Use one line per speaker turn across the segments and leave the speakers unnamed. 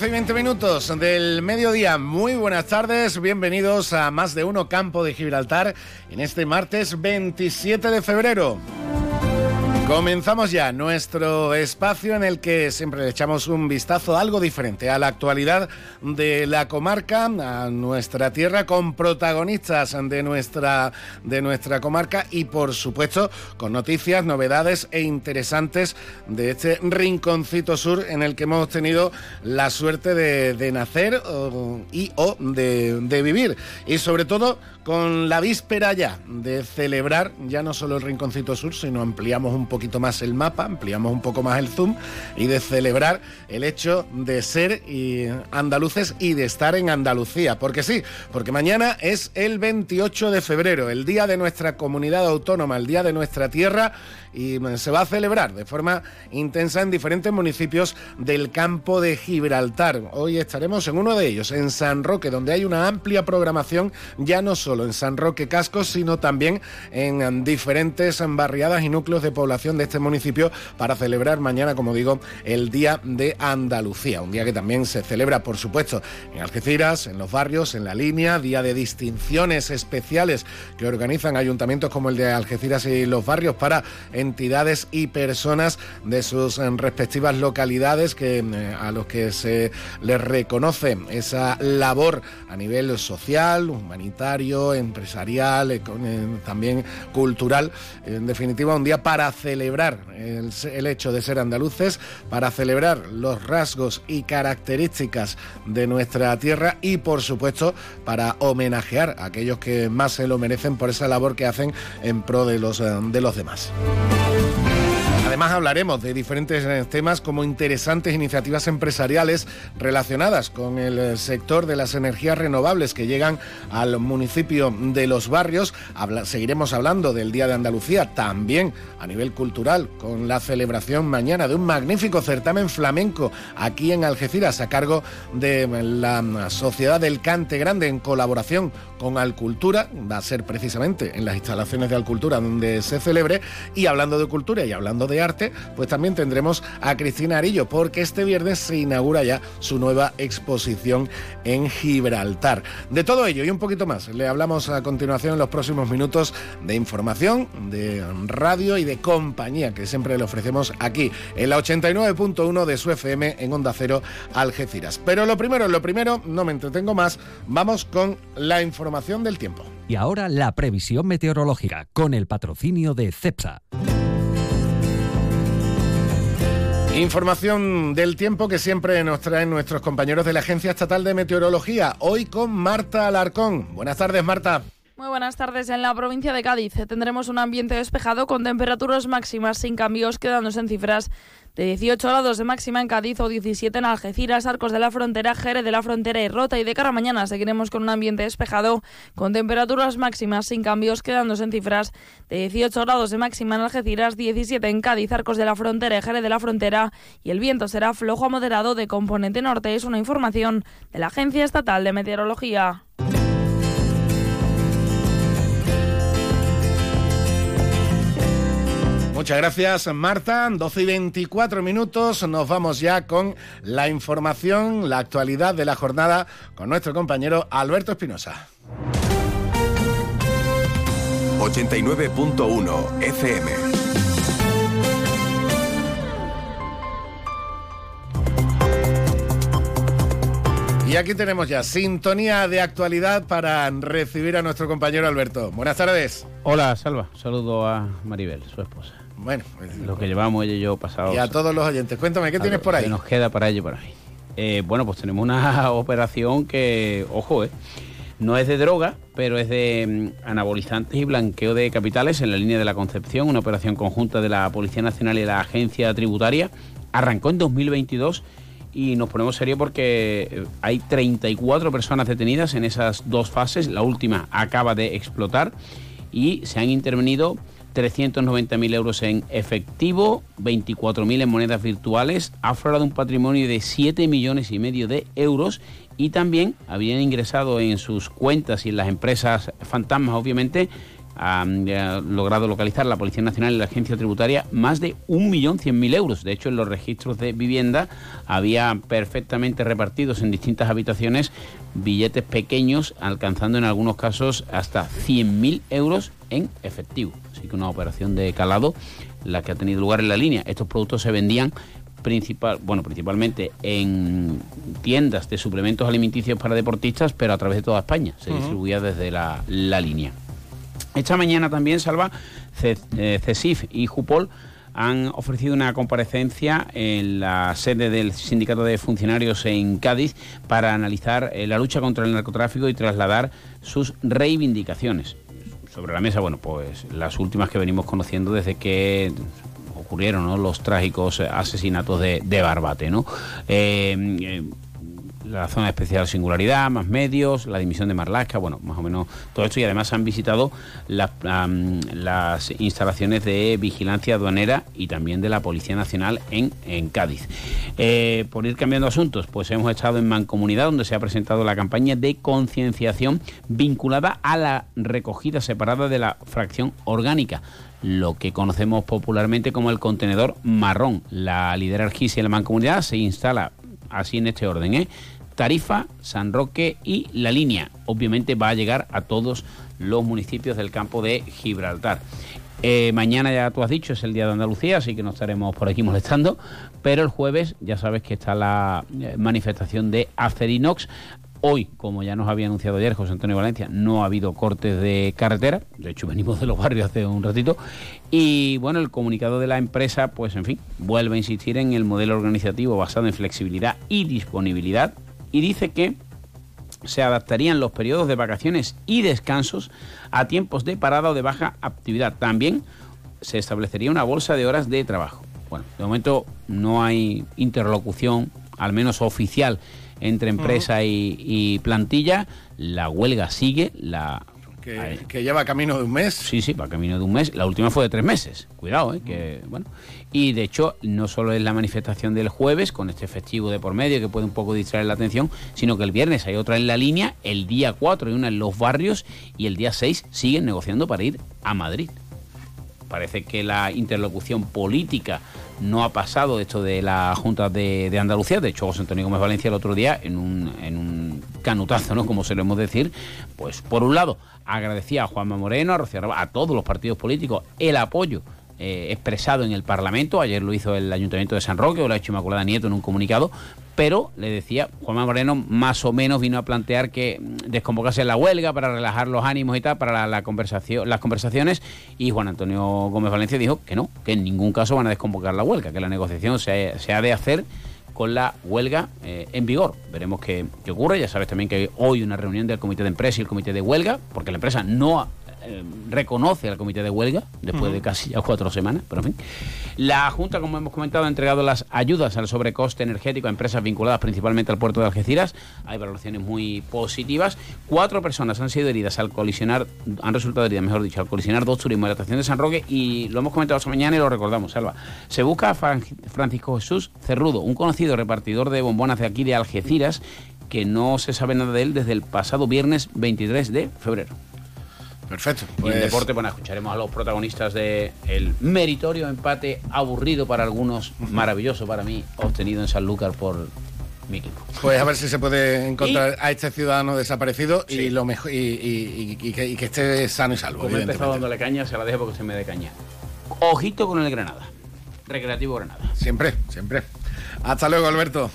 12 y 20 minutos del mediodía. Muy buenas tardes, bienvenidos a Más de Uno Campo de Gibraltar en este martes 27 de febrero. Comenzamos ya nuestro espacio en el que siempre le echamos un vistazo algo diferente a la actualidad de la comarca, a nuestra tierra, con protagonistas de nuestra, de nuestra comarca y por supuesto con noticias, novedades e interesantes de este rinconcito sur en el que hemos tenido la suerte de, nacer y o de vivir. Y sobre todo con la víspera ya de celebrar ya no solo el Rinconcito Sur, sino ampliamos un poquito más el mapa, ampliamos un poco más el zoom y de celebrar el hecho de ser andaluces y de estar en Andalucía. Porque sí, porque mañana es el 28 de febrero, el día de nuestra comunidad autónoma, el día de nuestra tierra y se va a celebrar de forma intensa en diferentes municipios del campo de Gibraltar. Hoy estaremos en uno de ellos, en San Roque, donde hay una amplia programación, ya no solo en San Roque Cascos, sino también en diferentes barriadas y núcleos de población de este municipio para celebrar mañana, como digo, el Día de Andalucía. Un día que también se celebra, por supuesto, en Algeciras, en los barrios, en la línea, día de distinciones especiales que organizan ayuntamientos como el de Algeciras y los barrios para entidades y personas de sus eh, respectivas localidades que, eh, a los que se les reconoce esa labor a nivel social, humanitario, empresarial, eh, también cultural. En definitiva, un día para celebrar el, hecho de ser andaluces, para celebrar los rasgos y características de nuestra tierra y, por supuesto, para homenajear a aquellos que más se lo merecen por esa labor que hacen en pro de los demás. Además hablaremos de diferentes eh, temas como interesantes iniciativas empresariales relacionadas con el eh, sector de las energías renovables que llegan al municipio de los barrios. Seguiremos hablando del Día de Andalucía también a nivel cultural con la celebración mañana de un magnífico certamen flamenco aquí en Algeciras a cargo de la Sociedad del Cante Grande en colaboración con Alcultura. Va a ser precisamente en las instalaciones de Alcultura donde se celebre y hablando de cultura y hablando de arte, pues también tendremos a Cristina Arillo, porque este viernes se inaugura ya su nueva exposición en Gibraltar. De todo ello y un poquito más, le hablamos a continuación en los próximos minutos de información, de radio y de compañía que siempre le ofrecemos aquí en la 89.1 de su FM en Onda Cero Algeciras. Pero lo primero, lo primero, no me entretengo más, vamos con la información del tiempo.
Y ahora la previsión meteorológica con el patrocinio de CEPSA.
Información del tiempo que siempre nos traen nuestros compañeros de la Agencia Estatal de Meteorología. Hoy con Marta Alarcón. Buenas tardes, Marta.
Muy buenas tardes. En la provincia de Cádiz tendremos un ambiente despejado con temperaturas máximas sin cambios, quedándose en cifras de 18 grados de máxima en Cádiz o 17 en Algeciras, Arcos de la Frontera, Jerez de la Frontera y Rota. Y de cara a mañana seguiremos con un ambiente despejado con temperaturas máximas sin cambios, quedándose en cifras de 18 grados de máxima en Algeciras, 17 en Cádiz, Arcos de la Frontera y Jerez de la Frontera. Y el viento será flojo a moderado de componente norte. Es una información de la Agencia Estatal de Meteorología.
Muchas gracias, Marta. 12 y 24 minutos. Nos vamos ya con la información, la actualidad de la jornada con nuestro compañero Alberto Espinosa.
89.1 FM.
Y aquí tenemos ya sintonía de actualidad para recibir a nuestro compañero Alberto. Buenas tardes.
Hola, Salva. Saludo a Maribel, su esposa.
Bueno,
pues, lo que llevamos ella y yo pasado.
Y a todos los oyentes. Cuéntame, ¿qué tienes por ahí?
¿Qué nos queda para ello por ahí? Eh, bueno, pues tenemos una operación que, ojo, eh, no es de droga, pero es de mm, anabolizantes y blanqueo de capitales en la línea de la Concepción, una operación conjunta de la Policía Nacional y la Agencia Tributaria. Arrancó en 2022
y nos ponemos serio porque eh, hay 34 personas detenidas en esas dos fases. La última acaba de explotar y se han intervenido 390.000 euros en efectivo, 24.000 en monedas virtuales, ha aflorado un patrimonio de 7 millones y medio de euros y también habían ingresado en sus cuentas y en las empresas fantasmas, obviamente, han logrado localizar la Policía Nacional y la Agencia Tributaria más de 1.100.000 euros. De hecho, en los registros de vivienda había perfectamente repartidos en distintas habitaciones billetes pequeños, alcanzando en algunos casos hasta 100.000 euros en efectivo. Así que una operación de calado la que ha tenido lugar en la línea. Estos productos se vendían principal, bueno, principalmente en tiendas de suplementos alimenticios para deportistas, pero a través de toda España. Se distribuía desde la, la línea. Esta mañana también, Salva, eh, CESIF y Jupol han ofrecido una comparecencia en la sede del Sindicato de Funcionarios en Cádiz para analizar eh, la lucha contra el narcotráfico y trasladar sus reivindicaciones. Sobre la mesa, bueno, pues las últimas que venimos conociendo desde que ocurrieron los trágicos asesinatos de, Barbate, ¿no? Eh, la zona especial singularidad, más medios, la dimisión de Marlasca, bueno, más o menos todo esto y además han visitado las instalaciones de vigilancia aduanera y también de la Policía Nacional en, Cádiz. Eh, por ir cambiando asuntos, pues hemos estado en Mancomunidad donde se ha presentado la campaña de concienciación vinculada a la recogida separada de la fracción orgánica lo que conocemos popularmente como el contenedor marrón. La líder Argis y la Mancomunidad se instala así en este orden, ¿eh? Tarifa, San Roque y La Línea. Obviamente va a llegar a todos los municipios del campo de Gibraltar. Eh, mañana ya tú has dicho, es el día de Andalucía, así que no estaremos por aquí molestando. Pero el jueves ya sabes que está la eh, manifestación de Acerinox. Hoy, como ya nos había anunciado ayer José Antonio Valencia, no ha habido cortes de carretera. De hecho, venimos de los barrios hace un ratito. Y bueno, el comunicado de la empresa, pues en fin, vuelve a insistir en el modelo organizativo basado en flexibilidad y disponibilidad y dice que se adaptarían los periodos de vacaciones y descansos a tiempos de parada o de baja actividad. También se establecería una bolsa de horas de trabajo. Bueno, de momento no hay interlocución, al menos oficial, entre empresa y, plantilla. La huelga sigue, la
que, lleva camino de un mes.
Sí, sí, va camino de un mes. La última fue de tres meses. Cuidado, ¿eh? que bueno. Y de hecho, no solo es la manifestación del jueves, con este festivo de por medio que puede un poco distraer la atención, sino que el viernes hay otra en la línea, el día 4 hay una en los barrios y el día 6 siguen negociando para ir a Madrid. Parece que la interlocución política no ha pasado esto de la Junta de, Andalucía. De hecho, José Antonio Gómez Valencia el otro día, en un, en un canutazo, ¿no? Como solemos decir, pues por un lado agradecía a Juanma Moreno, a Rocío a todos los partidos políticos el apoyo eh, expresado en el Parlamento. Ayer lo hizo el Ayuntamiento de San Roque, o lo ha hecho Inmaculada Nieto en un comunicado. Pero le decía, Juanma Moreno más o menos vino a plantear que mm, desconvocase la huelga para relajar los ánimos y tal, para la, conversación, las conversaciones. Y Juan Antonio Gómez Valencia dijo que no, que en ningún caso van a desconvocar la huelga, que la negociación se, ha de hacer con la huelga eh, en vigor. Veremos qué, qué, ocurre. Ya sabes también que hoy una reunión del Comité de Empresa y el Comité de Huelga, porque la empresa no eh, reconoce al comité de huelga después de casi ya cuatro semanas, pero en fin. La Junta, como hemos comentado, ha entregado las ayudas al sobrecoste energético a empresas vinculadas principalmente al puerto de Algeciras. Hay valoraciones muy positivas. Cuatro personas han sido heridas al colisionar, han resultado heridas, mejor dicho, al colisionar dos turismos de la estación de San Roque y lo hemos comentado esta mañana y lo recordamos, Salva. Se busca a Francisco Jesús Cerrudo, un conocido repartidor de bombonas de aquí de Algeciras, que no se sabe nada de él desde el pasado viernes 23 de febrero.
Perfecto.
Y en pues- deporte, bueno, escucharemos a los protagonistas de el meritorio empate aburrido para algunos, maravilloso para mí, obtenido en Sanlúcar por mi equipo.
Pues a ver si se puede encontrar a este ciudadano desaparecido y lo mejor y, que, esté sano y salvo.
Como he empezado dándole caña, se la dejo porque se me dé caña. Ojito con el Granada. Recreativo Granada.
Siempre, siempre. Hasta luego, Alberto.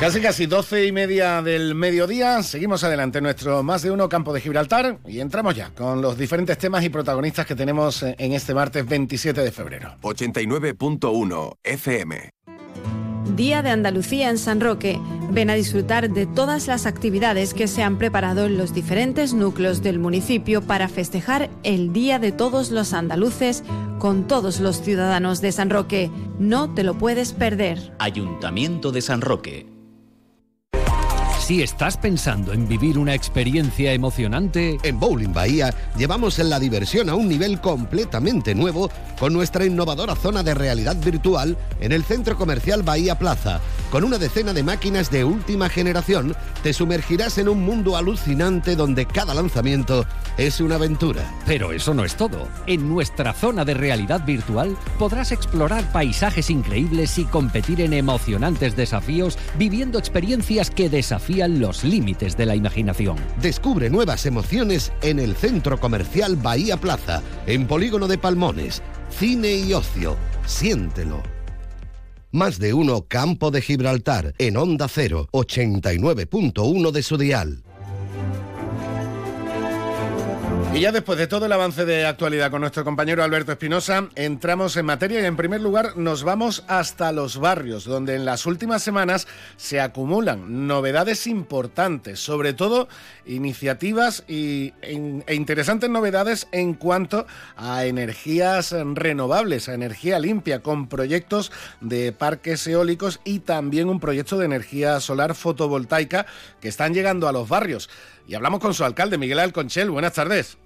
Casi casi doce y media del mediodía, seguimos adelante en nuestro más de uno campo de Gibraltar y entramos ya con los diferentes temas y protagonistas que tenemos en este martes 27 de febrero.
89.1 FM.
Día de Andalucía en San Roque. Ven a disfrutar de todas las actividades que se han preparado en los diferentes núcleos del municipio para festejar el Día de todos los andaluces con todos los ciudadanos de San Roque. No te lo puedes perder.
Ayuntamiento de San Roque.
Si estás pensando en vivir una experiencia emocionante,
En Bowling Bahía llevamos en la diversión a un nivel completamente nuevo con nuestra innovadora zona de realidad virtual en el centro comercial Bahía Plaza. Con una decena de máquinas de última generación, te sumergirás en un mundo alucinante donde cada lanzamiento es una aventura.
pero eso no es todo. En nuestra zona de realidad virtual podrás explorar paisajes increíbles y competir en emocionantes desafíos viviendo experiencias que desafían los límites de la imaginación.
Descubre nuevas emociones en el centro comercial Bahía Plaza, en Polígono de Palmones. Cine y ocio. Siéntelo. Más de uno Campo de Gibraltar, en Onda 0, 89.1 de su dial.
Y ya después de todo el avance de actualidad con nuestro compañero Alberto Espinosa, entramos en materia y en primer lugar nos vamos hasta los barrios, donde en las últimas semanas se acumulan novedades importantes, sobre todo iniciativas y, e, interesantes novedades en cuanto a energías renovables, a energía limpia, con proyectos de parques eólicos y también un proyecto de energía solar fotovoltaica que están llegando a los barrios. Y hablamos con su alcalde, Miguel Alconchel. Buenas tardes.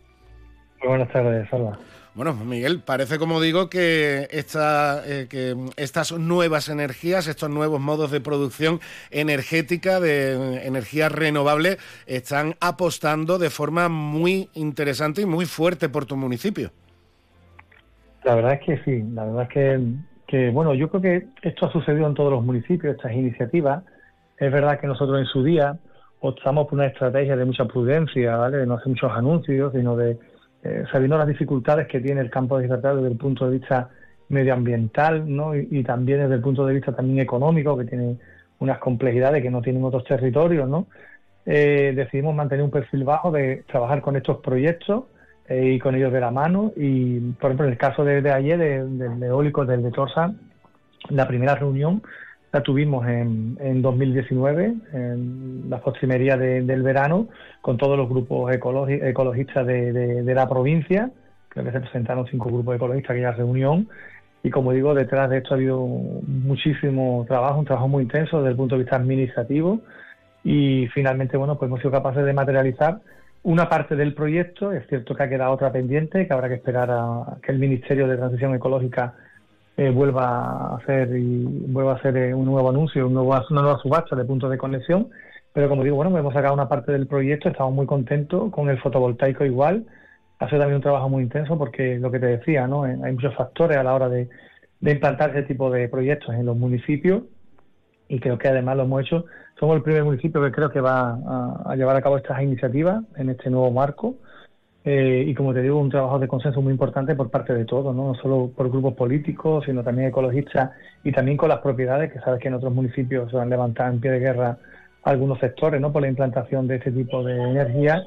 Buenas tardes, Salva.
Bueno, Miguel, parece como digo que, esta, eh, que estas nuevas energías, estos nuevos modos de producción energética, de energía renovable, están apostando de forma muy interesante y muy fuerte por tu municipio.
La verdad es que sí, la verdad es que, que, bueno, yo creo que esto ha sucedido en todos los municipios, estas iniciativas. Es verdad que nosotros en su día optamos por una estrategia de mucha prudencia, ¿vale? De no hacer muchos anuncios, sino de, eh, sabiendo las dificultades que tiene el campo de Gibraltar desde el punto de vista medioambiental, ¿no? Y, también desde el punto de vista también económico, que tiene unas complejidades que no tienen otros territorios, ¿no? Eh, decidimos mantener un perfil bajo de trabajar con estos proyectos eh, y con ellos de la mano. Y, por ejemplo, en el caso de, ayer, de- del eólico del de Torsa, la primera reunión la tuvimos en, en 2019, en la postrimería de- del verano, con todos los grupos ecologi- ecologistas de, de- de la provincia. Creo que se presentaron cinco grupos ecologistas a aquella reunión. Y como digo, detrás de esto ha habido muchísimo trabajo, un trabajo muy intenso desde el punto de vista administrativo. Y finalmente, bueno, pues hemos sido capaces de materializar una parte del proyecto. Es cierto que ha quedado otra pendiente, que habrá que esperar a que el Ministerio de Transición Ecológica eh, vuelva a hacer y vuelva a hacer eh, un nuevo anuncio, una nueva subasta de puntos de conexión. Pero como digo, bueno, hemos sacado una parte del proyecto, estamos muy contentos con el fotovoltaico igual. Ha sido también un trabajo muy intenso porque lo que te decía, ¿no? Eh, Hay muchos factores a la hora de, de implantar ese tipo de proyectos en los municipios y creo que además lo hemos hecho. Somos el primer municipio que creo que va a, a llevar a cabo estas iniciativas en este nuevo marco. Eh, y como te digo, un trabajo de consenso muy importante por parte de todos, ¿no? solo por grupos políticos, sino también ecologistas y también con las propiedades, que sabes que en otros municipios se han levantado en pie de guerra algunos sectores ¿no? por la implantación de este tipo de energía,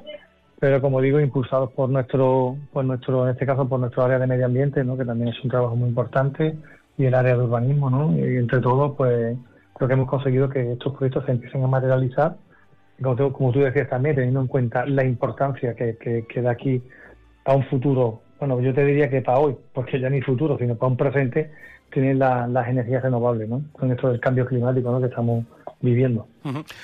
pero como digo, impulsados por nuestro, por nuestro, en este caso por nuestro área de medio ambiente, ¿no? que también es un trabajo muy importante, y el área de urbanismo, ¿no? y entre todos, pues creo que hemos conseguido que estos proyectos se empiecen a materializar como, tú- decías también, teniendo en cuenta la importancia que, que, que da aquí a un futuro, bueno, yo te diría que para hoy, porque ya ni futuro, sino para un presente, tienen la- las energías renovables, ¿no? Con esto del cambio climático ¿no? que estamos viviendo.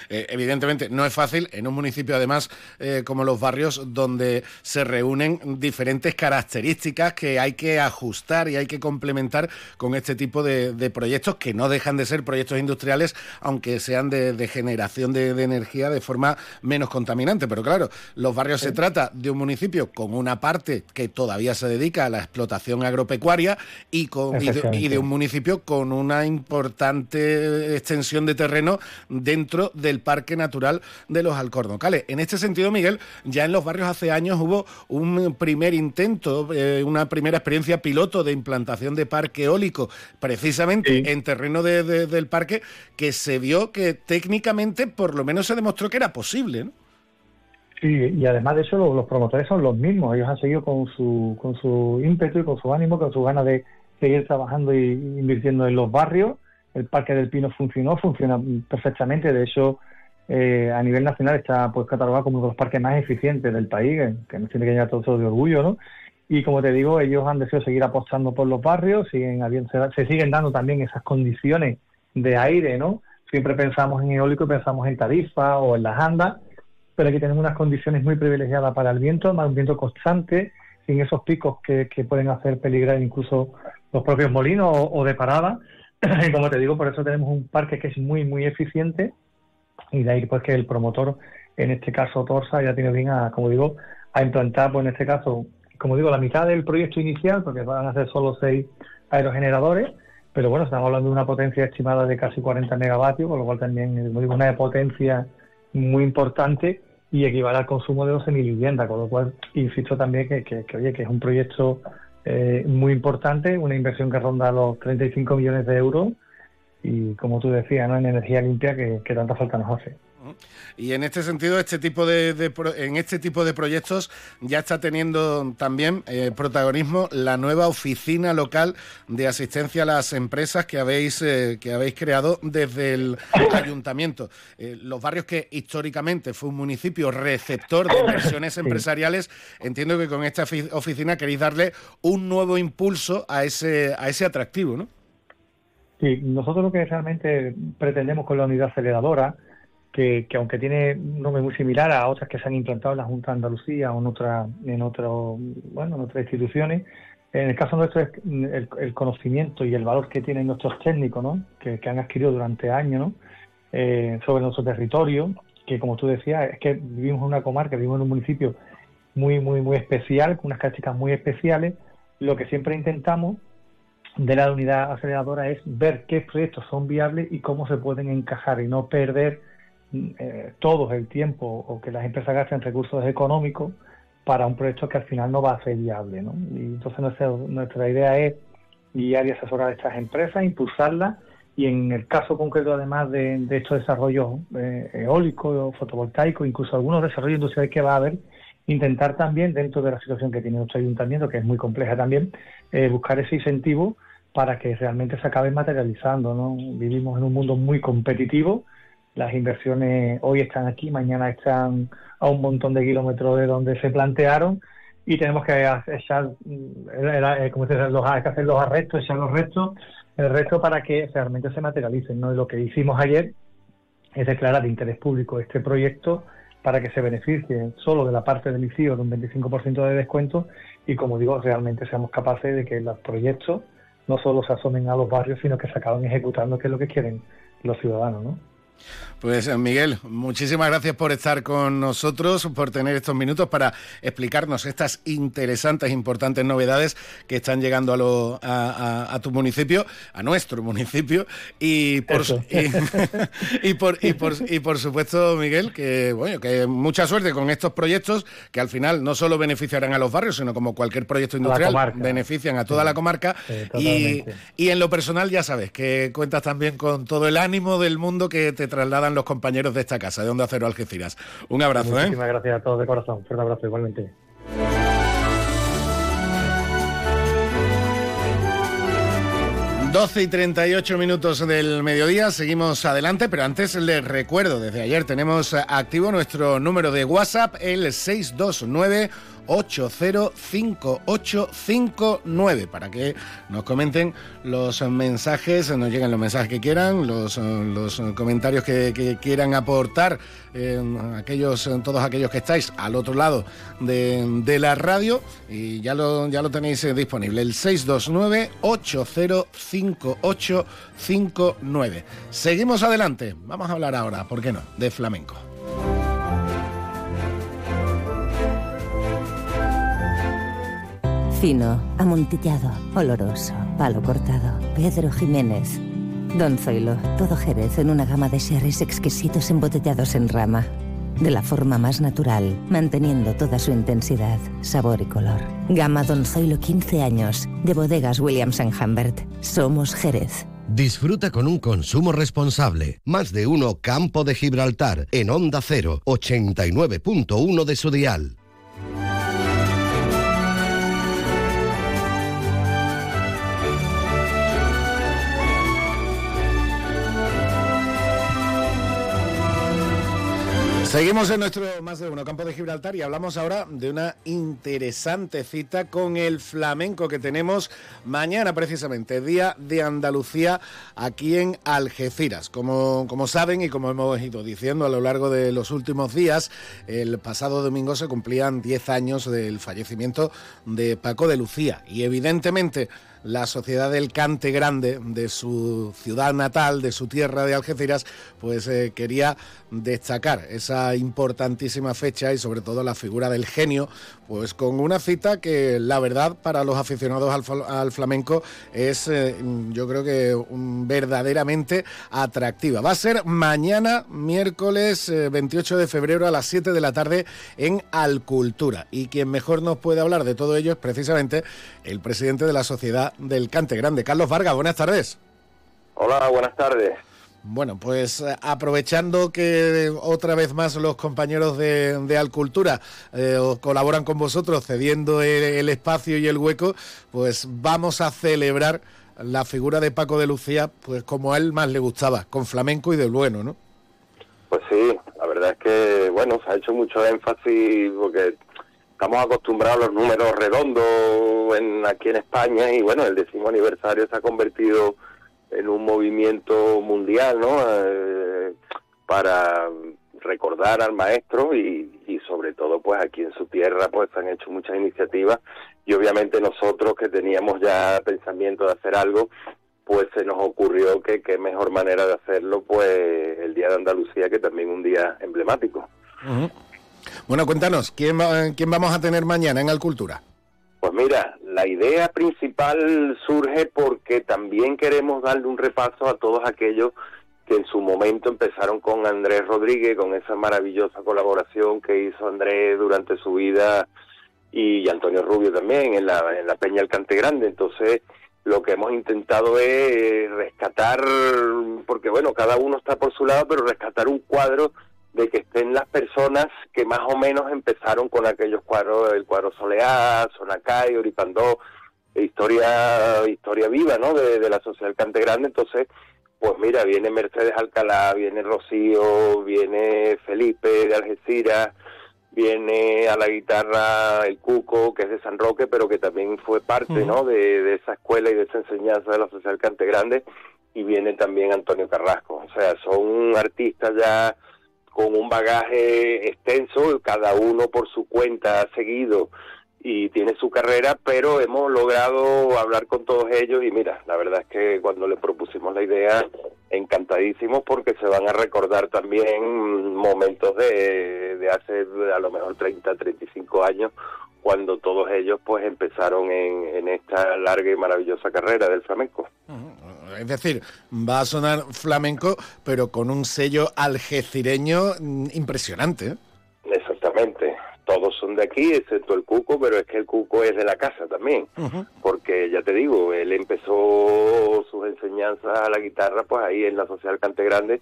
Eh, evidentemente no es fácil en un municipio además eh, como los barrios donde se reúnen diferentes características que hay que ajustar y hay que complementar con este tipo de, de proyectos que no dejan de ser proyectos industriales aunque sean de, de generación de, de energía de forma menos contaminante. Pero claro, los barrios se trata de un municipio con una parte que todavía se dedica a la explotación agropecuaria y, con, y, de, y de
Efectivamente.
un municipio con una importante extensión de terreno dentro del Parque Natural de los Alcornocales. En este sentido, Miguel, ya en los barrios hace años hubo un primer intento, eh, una primera experiencia piloto de implantación de parque eólico, precisamente en terreno de- de- del parque, que se vio que técnicamente por lo menos se demostró que era posible. ¿no?
Sí, y además de eso lo- los, promotores son los mismos, ellos han seguido con su, con su ímpetu y con su ánimo, con su ganas de seguir trabajando y invirtiendo en los barrios el Parque del Pino funcionó, funciona perfectamente. De hecho, eh, a nivel nacional está pues catalogado como uno de los parques más eficientes del país, que, nos tiene que llenar todo, de orgullo, ¿no? Y como te digo, ellos han deseado seguir apostando por los barrios, siguen se, se siguen dando también esas condiciones de aire, ¿no? Siempre pensamos en eólico y pensamos en Tarifa o en las andas, pero aquí tenemos unas condiciones muy privilegiadas para el viento, más un viento constante, sin esos picos que, pueden hacer peligrar incluso los propios molinos o, de parada. como te digo, por eso tenemos un parque que es muy, muy eficiente y de ahí pues que el promotor, en este caso Torsa, ya tiene bien a, como digo, a implantar, pues en este caso, como digo, la mitad del proyecto inicial, porque van a ser solo seis aerogeneradores, pero bueno, estamos hablando de una potencia estimada de casi 40 megavatios, con lo cual también, como digo, una potencia muy importante y equivale al consumo de 12.000 viviendas, con lo cual insisto también que, que, oye, que es un proyecto eh, muy importante, una inversión que ronda los 35 millones de euros y como tú decías, ¿no? en energía limpia que, que tanta falta nos hace.
Y en este sentido, este tipo de, en este tipo de proyectos ya está teniendo también eh, protagonismo la nueva oficina local de asistencia a las empresas que habéis eh, que habéis creado desde el ayuntamiento. Eh, los barrios que históricamente fue un municipio receptor de inversiones empresariales, entiendo que con esta oficina queréis darle un nuevo impulso a ese a ese atractivo, ¿no?
Sí, nosotros lo que realmente pretendemos con la unidad aceleradora que, aunque tiene un nombre muy similar a otras que se han implantado en la Junta de Andalucía o en otra, en otro, bueno, en otras instituciones, en el caso nuestro es el, conocimiento y el valor que tienen nuestros técnicos, ¿no? que, han adquirido durante años ¿no? Eh, sobre nuestro territorio, que como tú decías, es que vivimos en una comarca, vivimos en un municipio muy, muy, muy especial, con unas características muy especiales. Lo que siempre intentamos de la unidad aceleradora es ver qué proyectos son viables y cómo se pueden encajar y no perder eh, todos el tiempo o que las empresas gasten recursos económicos para un proyecto que al final no va a ser viable. ¿no? Y entonces nuestra, nuestra idea es guiar y asesorar a estas empresas, impulsarlas y en el caso concreto además de, estos desarrollos eh, eólicos, fotovoltaicos, incluso algunos desarrollos industriales que va a haber, intentar también dentro de la situación que tiene nuestro ayuntamiento, que es muy compleja también, eh, buscar ese incentivo para que realmente se acabe materializando. ¿no? Vivimos en un mundo muy competitivo las inversiones hoy están aquí, mañana están a un montón de kilómetros de donde se plantearon y tenemos que echar, eh, como se los, hay que hacer los arrestos, echar los restos, el resto para que realmente se materialicen. ¿no? Lo que hicimos ayer es declarar de interés público este proyecto para que se beneficie solo de la parte del ICIO de un 25% de descuento y, como digo, realmente seamos capaces de que los proyectos no solo se asomen a los barrios, sino que se acaben ejecutando, que es lo que quieren los ciudadanos. ¿no?
Pues eh, Miguel, muchísimas gracias por estar con nosotros, por tener estos minutos para explicarnos estas interesantes, e importantes novedades que están llegando a, tu municipio, a nuestro municipio, y por, y, por, y, por, supuesto, Miguel, que bueno, que mucha suerte con estos proyectos que al final no solo beneficiarán a los barrios, sino como cualquier proyecto industrial, benefician a toda la comarca. y, y en lo personal ya sabes que cuentas también con todo el ánimo del mundo que te trasladan los compañeros de esta casa, de Onda Cero Algeciras. Un abrazo,
¿eh? Muchísimas gracias a todos de corazón. Un abrazo igualmente.
...12 y 38 minutos del mediodía, seguimos adelante, pero antes les recuerdo, desde ayer tenemos activo nuestro número de WhatsApp, el 629 805859 para que nos comenten los mensajes, nos lleguen los mensajes que quieran, los, comentarios que, quieran aportar, eh, aquellos, todos aquellos que estáis al otro lado de, la radio y ya lo, ya lo tenéis eh, disponible, el 629 805859. Seguimos adelante, vamos a hablar ahora, ¿por qué no?, de flamenco.
Fino, amontillado, oloroso, palo cortado. Pedro Jiménez. Don Zoilo, todo Jerez en una gama de sherries exquisitos embotellados en rama. De la forma más natural, manteniendo toda su intensidad, sabor y color. Gama Don Zoilo 15 años, de bodegas Williams ⁇ Humbert. Somos Jerez.
Disfruta con un consumo responsable. Más de uno Campo de Gibraltar, en Onda 0, 89.1 de su dial.
Seguimos en nuestro más de uno campo de Gibraltar y hablamos ahora de una interesante cita con el flamenco que tenemos mañana precisamente, Día de Andalucía aquí en Algeciras. Como, como saben y como hemos ido diciendo a lo largo de los últimos días, el pasado domingo se cumplían 10 años del fallecimiento de Paco de Lucía y evidentemente la sociedad del Cante Grande de su ciudad natal, de su tierra de Algeciras, pues eh, quería destacar esa importantísima fecha y sobre todo la figura del genio, pues con una cita que la verdad para los aficionados al, flamenco es eh, yo creo que verdaderamente atractiva. Va a ser mañana, miércoles 28 eh, de febrero a las 7 de la tarde en Alcultura. Y quien mejor nos puede hablar de todo ello es precisamente el presidente de la Sociedad del Cante Grande, Carlos Vargas. Buenas tardes.
Hola, buenas tardes.
Bueno, pues eh, aprovechando que otra vez más los compañeros de, de Alcultura eh, colaboran con vosotros cediendo el, espacio y el hueco, pues vamos a celebrar la figura de Paco de Lucía, pues como a él más le gustaba, con flamenco y de bueno, ¿no?
Pues sí, la verdad es que, bueno, se ha hecho mucho énfasis porque estamos acostumbrados a los números redondos en, aquí en España y bueno, el décimo aniversario se ha convertido en un movimiento mundial, ¿no? Eh, para recordar al maestro y, sobre todo pues aquí en su tierra pues han hecho muchas iniciativas y obviamente nosotros que teníamos ya pensamiento de hacer algo pues se nos ocurrió que qué mejor manera de hacerlo pues el día de Andalucía que también un día emblemático.
Bueno, cuéntanos, ¿quién, ¿quién vamos a tener mañana en Alcultura?
Pues mira, la idea principal surge porque también queremos darle un repaso a todos aquellos que en su momento empezaron con Andrés Rodríguez, con esa maravillosa colaboración que hizo Andrés durante su vida y Antonio Rubio también en la, en la Peña Alcante Grande. Entonces, lo que hemos intentado es rescatar, porque bueno, cada uno está por su lado, pero rescatar un cuadro de que estén las personas que más o menos empezaron con aquellos cuadros, el cuadro Soleá, Sonacay, Oripandó, historia historia viva, ¿no? De, la sociedad Cante Grande, entonces, pues mira, viene Mercedes Alcalá, viene Rocío, viene Felipe de Algeciras, viene a la guitarra el Cuco, que es de San Roque, pero que también fue parte, ¿no? De, de, esa escuela y de esa enseñanza de la sociedad Cante Grande, y viene también Antonio Carrasco, o sea, son artistas ya con un bagaje extenso, cada uno por su cuenta ha seguido y tiene su carrera, pero hemos logrado hablar con todos ellos y mira, la verdad es que cuando le propusimos la idea, encantadísimos porque se van a recordar también momentos de, de hace a lo mejor 30, 35 años, cuando todos ellos pues empezaron en, en esta larga y maravillosa carrera del flamenco.
Es decir, va a sonar flamenco, pero con un sello algecireño mm, impresionante. ¿eh?
Exactamente. Todos son de aquí, excepto el Cuco, pero es que el Cuco es de la casa también. Porque ya te digo, él empezó sus enseñanzas a la guitarra, pues ahí en la Social Cante Grande,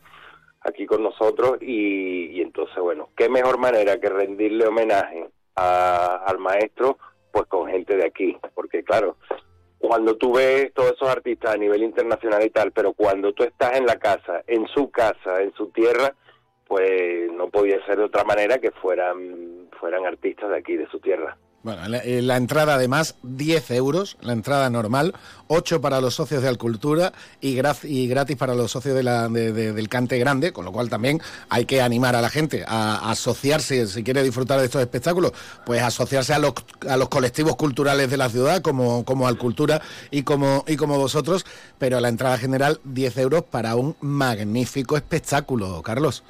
aquí con nosotros. Y, entonces, bueno, qué mejor manera que rendirle homenaje al maestro, pues con gente de aquí. Porque claro, cuando tú ves todos esos artistas a nivel internacional y tal, pero cuando tú estás en la casa, en su casa, en su tierra, pues no podía ser de otra manera que fueran, fueran artistas de aquí, de su tierra.
Bueno, la, eh, entrada además 10 euros, la entrada normal, 8 para los socios de Alcultura y, gratis para los socios de la, del Cante Grande, con lo cual también hay que animar a la gente a, asociarse, si quiere disfrutar de estos espectáculos, pues asociarse a los, a los colectivos culturales de la ciudad, como, como Alcultura y como, y como vosotros, pero la entrada general 10 euros para un magnífico espectáculo, Carlos.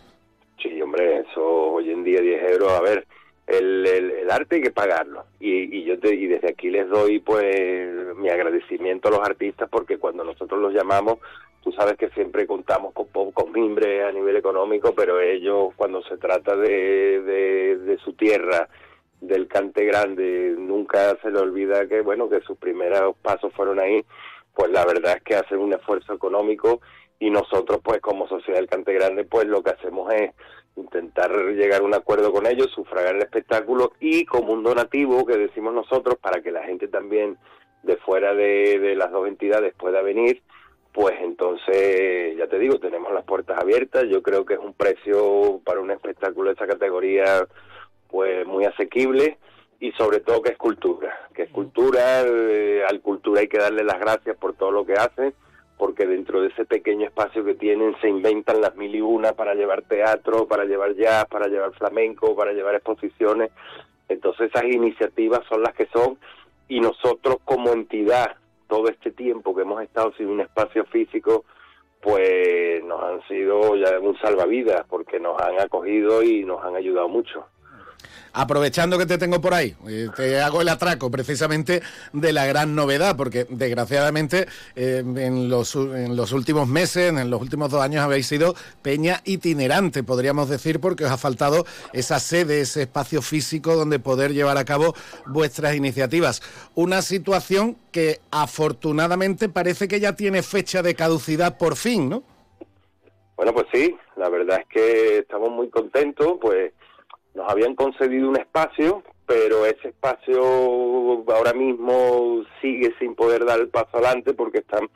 Sí, hombre, eso hoy en día 10 euros, a ver el, el, arte hay que pagarlo. Y, y yo te, y desde aquí les doy pues mi agradecimiento a los artistas porque cuando nosotros los llamamos tú sabes que siempre contamos con, con mimbre a nivel económico pero ellos cuando se trata de, de, de su tierra del cante grande nunca se le olvida que bueno que sus primeros pasos fueron ahí. Pues la verdad es que hacen un esfuerzo económico y nosotros pues como sociedad del cante grande pues lo que hacemos es intentar llegar a un acuerdo con ellos, sufragar el espectáculo y como un donativo que decimos nosotros para que la gente también de fuera de, las dos entidades pueda venir, pues entonces, ya te digo, tenemos las puertas abiertas. Yo creo que es un precio para un espectáculo de esa categoría, pues muy asequible y sobre todo que es cultura. Que es cultura, eh, al cultura hay que darle las gracias por todo lo que hacen, porque dentro de ese pequeño espacio que tienen se inventan las mil y una para llevar teatro, para llevar jazz, para llevar flamenco, para llevar exposiciones. Entonces esas iniciativas son las que son y nosotros como entidad todo este tiempo que hemos estado sin un espacio físico, pues nos han sido ya un salvavidas, porque nos han acogido y nos han ayudado mucho.
Aprovechando que te tengo por ahí, eh, te hago el atraco precisamente de la gran novedad, porque desgraciadamente eh, en, los, en los últimos meses, en los últimos dos años habéis sido peña itinerante, podríamos decir, porque os ha faltado esa sede, ese espacio físico donde poder llevar a cabo vuestras iniciativas. Una situación que afortunadamente parece que ya tiene fecha de caducidad por fin, ¿no?
Bueno, pues sí, la verdad es que estamos muy contentos, pues nos habían concedido un espacio, pero ese espacio ahora mismo sigue sin poder dar el paso adelante porque están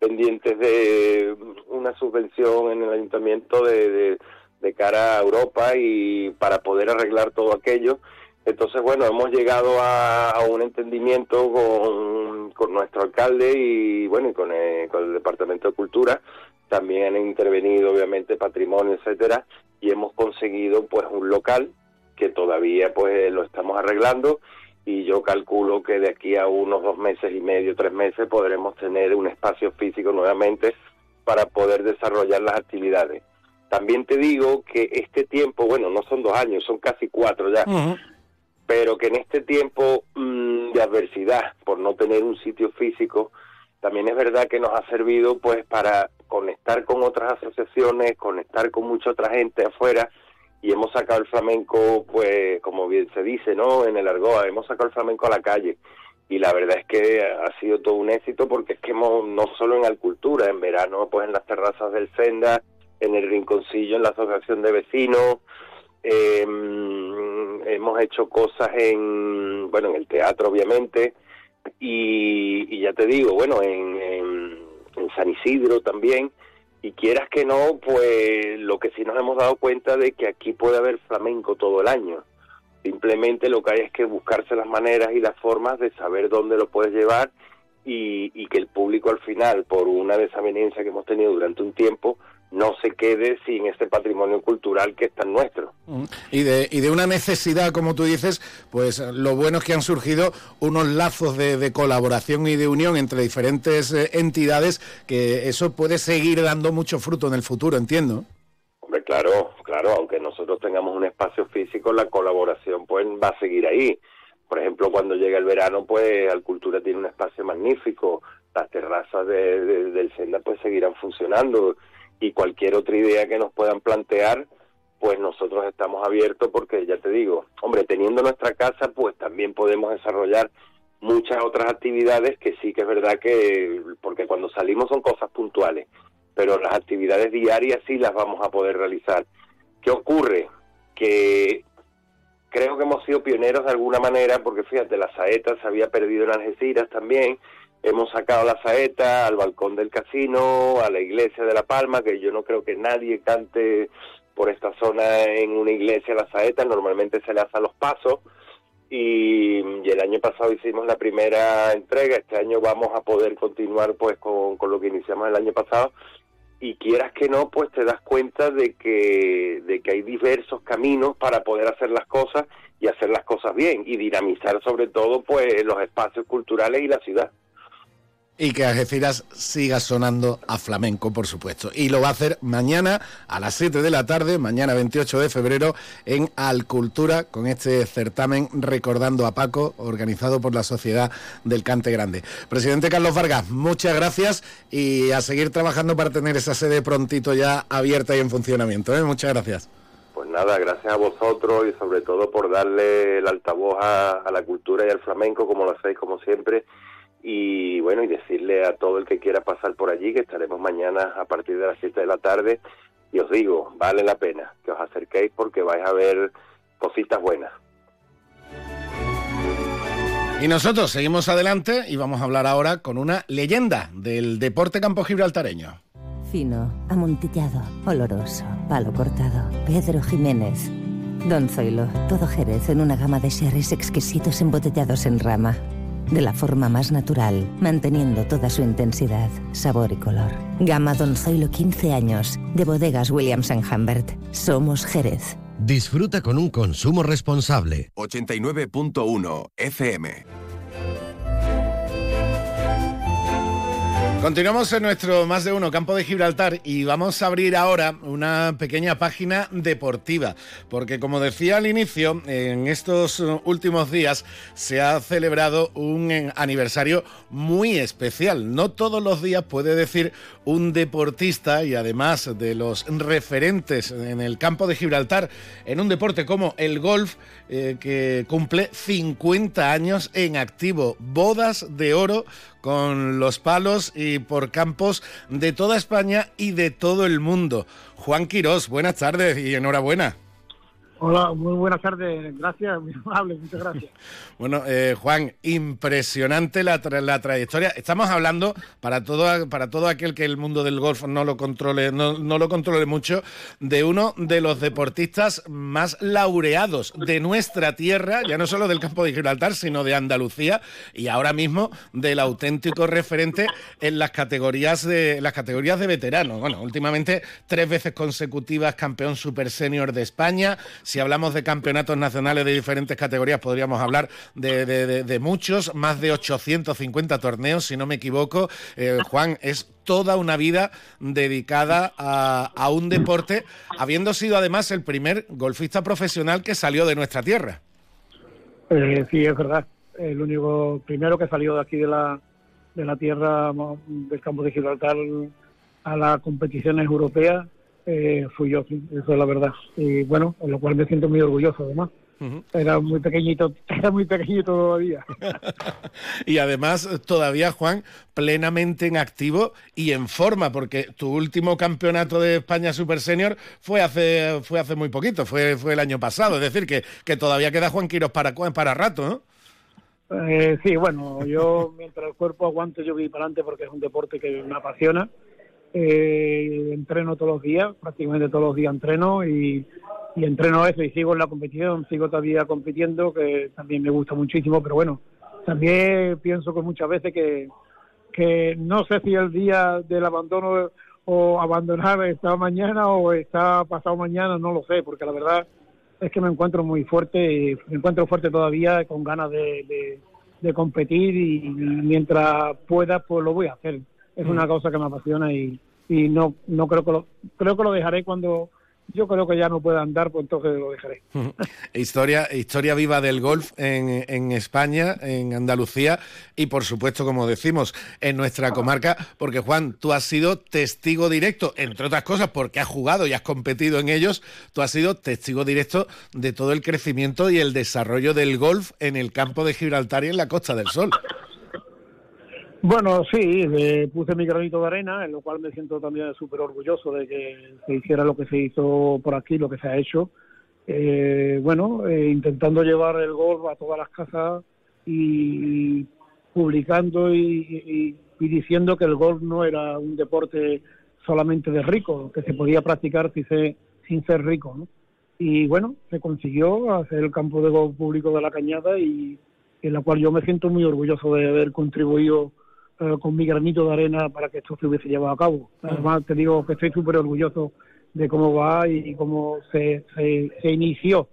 pendientes de una subvención en el ayuntamiento de, de, cara a Europa y para poder arreglar todo aquello. Entonces, bueno, hemos llegado a, un entendimiento con, con, nuestro alcalde y, bueno, y con el, con el Departamento de Cultura. También han intervenido, obviamente, patrimonio, etcétera, y hemos conseguido, pues, un local que todavía pues lo estamos arreglando y yo calculo que de aquí a unos dos meses y medio, tres meses podremos tener un espacio físico nuevamente para poder desarrollar las actividades. También te digo que este tiempo, bueno, no son dos años, son casi cuatro ya, pero que en este tiempo mm, de adversidad, por no tener un sitio físico, también es verdad que nos ha servido pues para conectar con otras asociaciones, conectar con mucha otra gente afuera, y hemos sacado el flamenco, pues como bien se dice, ¿no? En el Argoa, hemos sacado el flamenco a la calle. Y la verdad es que ha sido todo un éxito porque es que hemos, no solo en Alcultura, en verano, pues en las terrazas del Senda, en el Rinconcillo, en la Asociación de Vecinos, em, hemos hecho cosas en, bueno, en el teatro, obviamente, y, ya te digo, bueno, en, en San Isidro también, y quieras que no, pues lo que sí nos hemos dado cuenta de que aquí puede haber flamenco todo el año. Simplemente lo que hay es que buscarse las maneras y las formas de saber dónde lo puedes llevar y, y que el público al final, por una desavenencia que hemos tenido durante un tiempo, no se quede sin este patrimonio cultural que es tan nuestro.
Y de, y de una necesidad, como tú dices, pues lo bueno es que han surgido unos lazos de, colaboración y de unión entre diferentes eh, entidades, que eso puede seguir dando mucho fruto en el futuro, entiendo.
Hombre, claro, claro, aunque nosotros tengamos un espacio físico, la colaboración pues va a seguir ahí. Por ejemplo, cuando llega el verano, pues Alcultura tiene un espacio magnífico, las terrazas del Senda pues seguirán funcionando y cualquier otra idea que nos puedan plantear, pues nosotros estamos abiertos porque ya te digo, hombre, teniendo nuestra casa, pues también podemos desarrollar muchas otras actividades que sí que es verdad que, porque cuando salimos son cosas puntuales, pero las actividades diarias sí las vamos a poder realizar. ¿Qué ocurre? Que creo que hemos sido pioneros de alguna manera, porque fíjate, la saeta se había perdido en Algeciras también, Hemos sacado la saeta al balcón del casino, a la iglesia de La Palma, que yo no creo que nadie cante por esta zona en una iglesia la saeta, normalmente se le hace a los pasos. Y, el año pasado hicimos la primera entrega, este año vamos a poder continuar pues con, con lo que iniciamos el año pasado y quieras que no, pues te das cuenta de que, de que hay diversos caminos para poder hacer las cosas y hacer las cosas bien y dinamizar sobre todo pues los espacios culturales y la ciudad
y que Algeciras siga sonando a flamenco, por supuesto. Y lo va a hacer mañana a las 7 de la tarde, mañana 28 de febrero, en Alcultura, con este certamen Recordando a Paco, organizado por la Sociedad del Cante Grande. Presidente Carlos Vargas, muchas gracias y a seguir trabajando para tener esa sede prontito ya abierta y en funcionamiento. ¿eh? Muchas gracias.
Pues nada, gracias a vosotros y sobre todo por darle el altavoz a, a la cultura y al flamenco, como lo hacéis, como siempre y bueno, y decirle a todo el que quiera pasar por allí que estaremos mañana a partir de las 7 de la tarde y os digo, vale la pena que os acerquéis porque vais a ver cositas buenas.
Y nosotros seguimos adelante y vamos a hablar ahora con una leyenda del deporte campo gibraltareño.
Fino, amontillado, oloroso, palo cortado. Pedro Jiménez. Don Zoilo, todo Jerez en una gama de sherries exquisitos embotellados en rama. De la forma más natural, manteniendo toda su intensidad, sabor y color. Gama Don Zoilo 15 años, de bodegas Williams ⁇ Humbert. Somos Jerez.
Disfruta con un consumo responsable.
89.1 FM.
Continuamos en nuestro más de uno campo de Gibraltar y vamos a abrir ahora una pequeña página deportiva, porque como decía al inicio, en estos últimos días se ha celebrado un aniversario muy especial. No todos los días puede decir un deportista y además de los referentes en el campo de Gibraltar en un deporte como el golf, eh, que cumple 50 años en activo, bodas de oro con los palos y por campos de toda España y de todo el mundo. Juan Quirós, buenas tardes y enhorabuena.
Hola, muy buenas tardes. Gracias, muy amable, muchas gracias.
bueno, eh, Juan, impresionante la, la, trayectoria. Estamos hablando, para todo, para todo aquel que el mundo del golf no lo controle, no, no, lo controle mucho, de uno de los deportistas más laureados de nuestra tierra, ya no solo del campo de Gibraltar, sino de Andalucía, y ahora mismo del auténtico referente en las categorías de las categorías de veteranos. Bueno, últimamente tres veces consecutivas campeón super senior de España si hablamos de campeonatos nacionales de diferentes categorías, podríamos hablar de, muchos, más de 850 torneos, si no me equivoco. Eh, Juan, es toda una vida dedicada a, un deporte, habiendo sido además el primer golfista profesional que salió de nuestra tierra.
Eh, sí, es verdad. El único primero que salió de aquí de la, de la tierra del campo de Gibraltar a las competiciones europeas eh, fui yo, eso es la verdad. Y bueno, en lo cual me siento muy orgulloso además. Era muy pequeñito, era muy pequeñito todavía.
y además, todavía, Juan, plenamente en activo y en forma, porque tu último campeonato de España Super Senior fue hace, fue hace muy poquito, fue, fue el año pasado. Es decir, que, que todavía queda Juan Quiros para, para rato, ¿no?
Eh, sí, bueno, yo mientras el cuerpo aguante, yo voy para adelante porque es un deporte que me apasiona eh, entreno todos los días, prácticamente todos los días entreno y, entreno eso y sigo en la competición, sigo todavía compitiendo, que también me gusta muchísimo, pero bueno, también pienso que muchas veces que, que no sé si el día del abandono o abandonar está mañana o está pasado mañana, no lo sé, porque la verdad es que me encuentro muy fuerte, me encuentro fuerte todavía con ganas de, de competir y mientras pueda pues lo voy a hacer es una mm. cosa que me apasiona y, y no no creo que lo creo que lo dejaré cuando yo creo que ya no pueda andar, pues entonces lo dejaré.
historia, historia viva del golf en, en, España, en Andalucía y por supuesto, como decimos, en nuestra comarca, porque Juan, tú has sido testigo directo, entre otras cosas, porque has jugado y has competido en ellos, tú has sido testigo directo de todo el crecimiento y el desarrollo del golf en el campo de Gibraltar y en la Costa del Sol.
Bueno, sí, puse mi granito de arena, en lo cual me siento también súper orgulloso de que se hiciera lo que se hizo por aquí, lo que se ha hecho. Eh, bueno, eh, intentando llevar el golf a todas las casas y, publicando y, diciendo que el golf no era un deporte solamente de rico, que se podía practicar sin ser rico. ¿no? Y bueno, se consiguió hacer el campo de golf público de la Cañada y en la cual yo me siento muy orgulloso de haber contribuido eh, con mi granito de arena para que esto se hubiese llevado a cabo. Además, te digo que estoy súper orgulloso de cómo va y cómo se, se, inició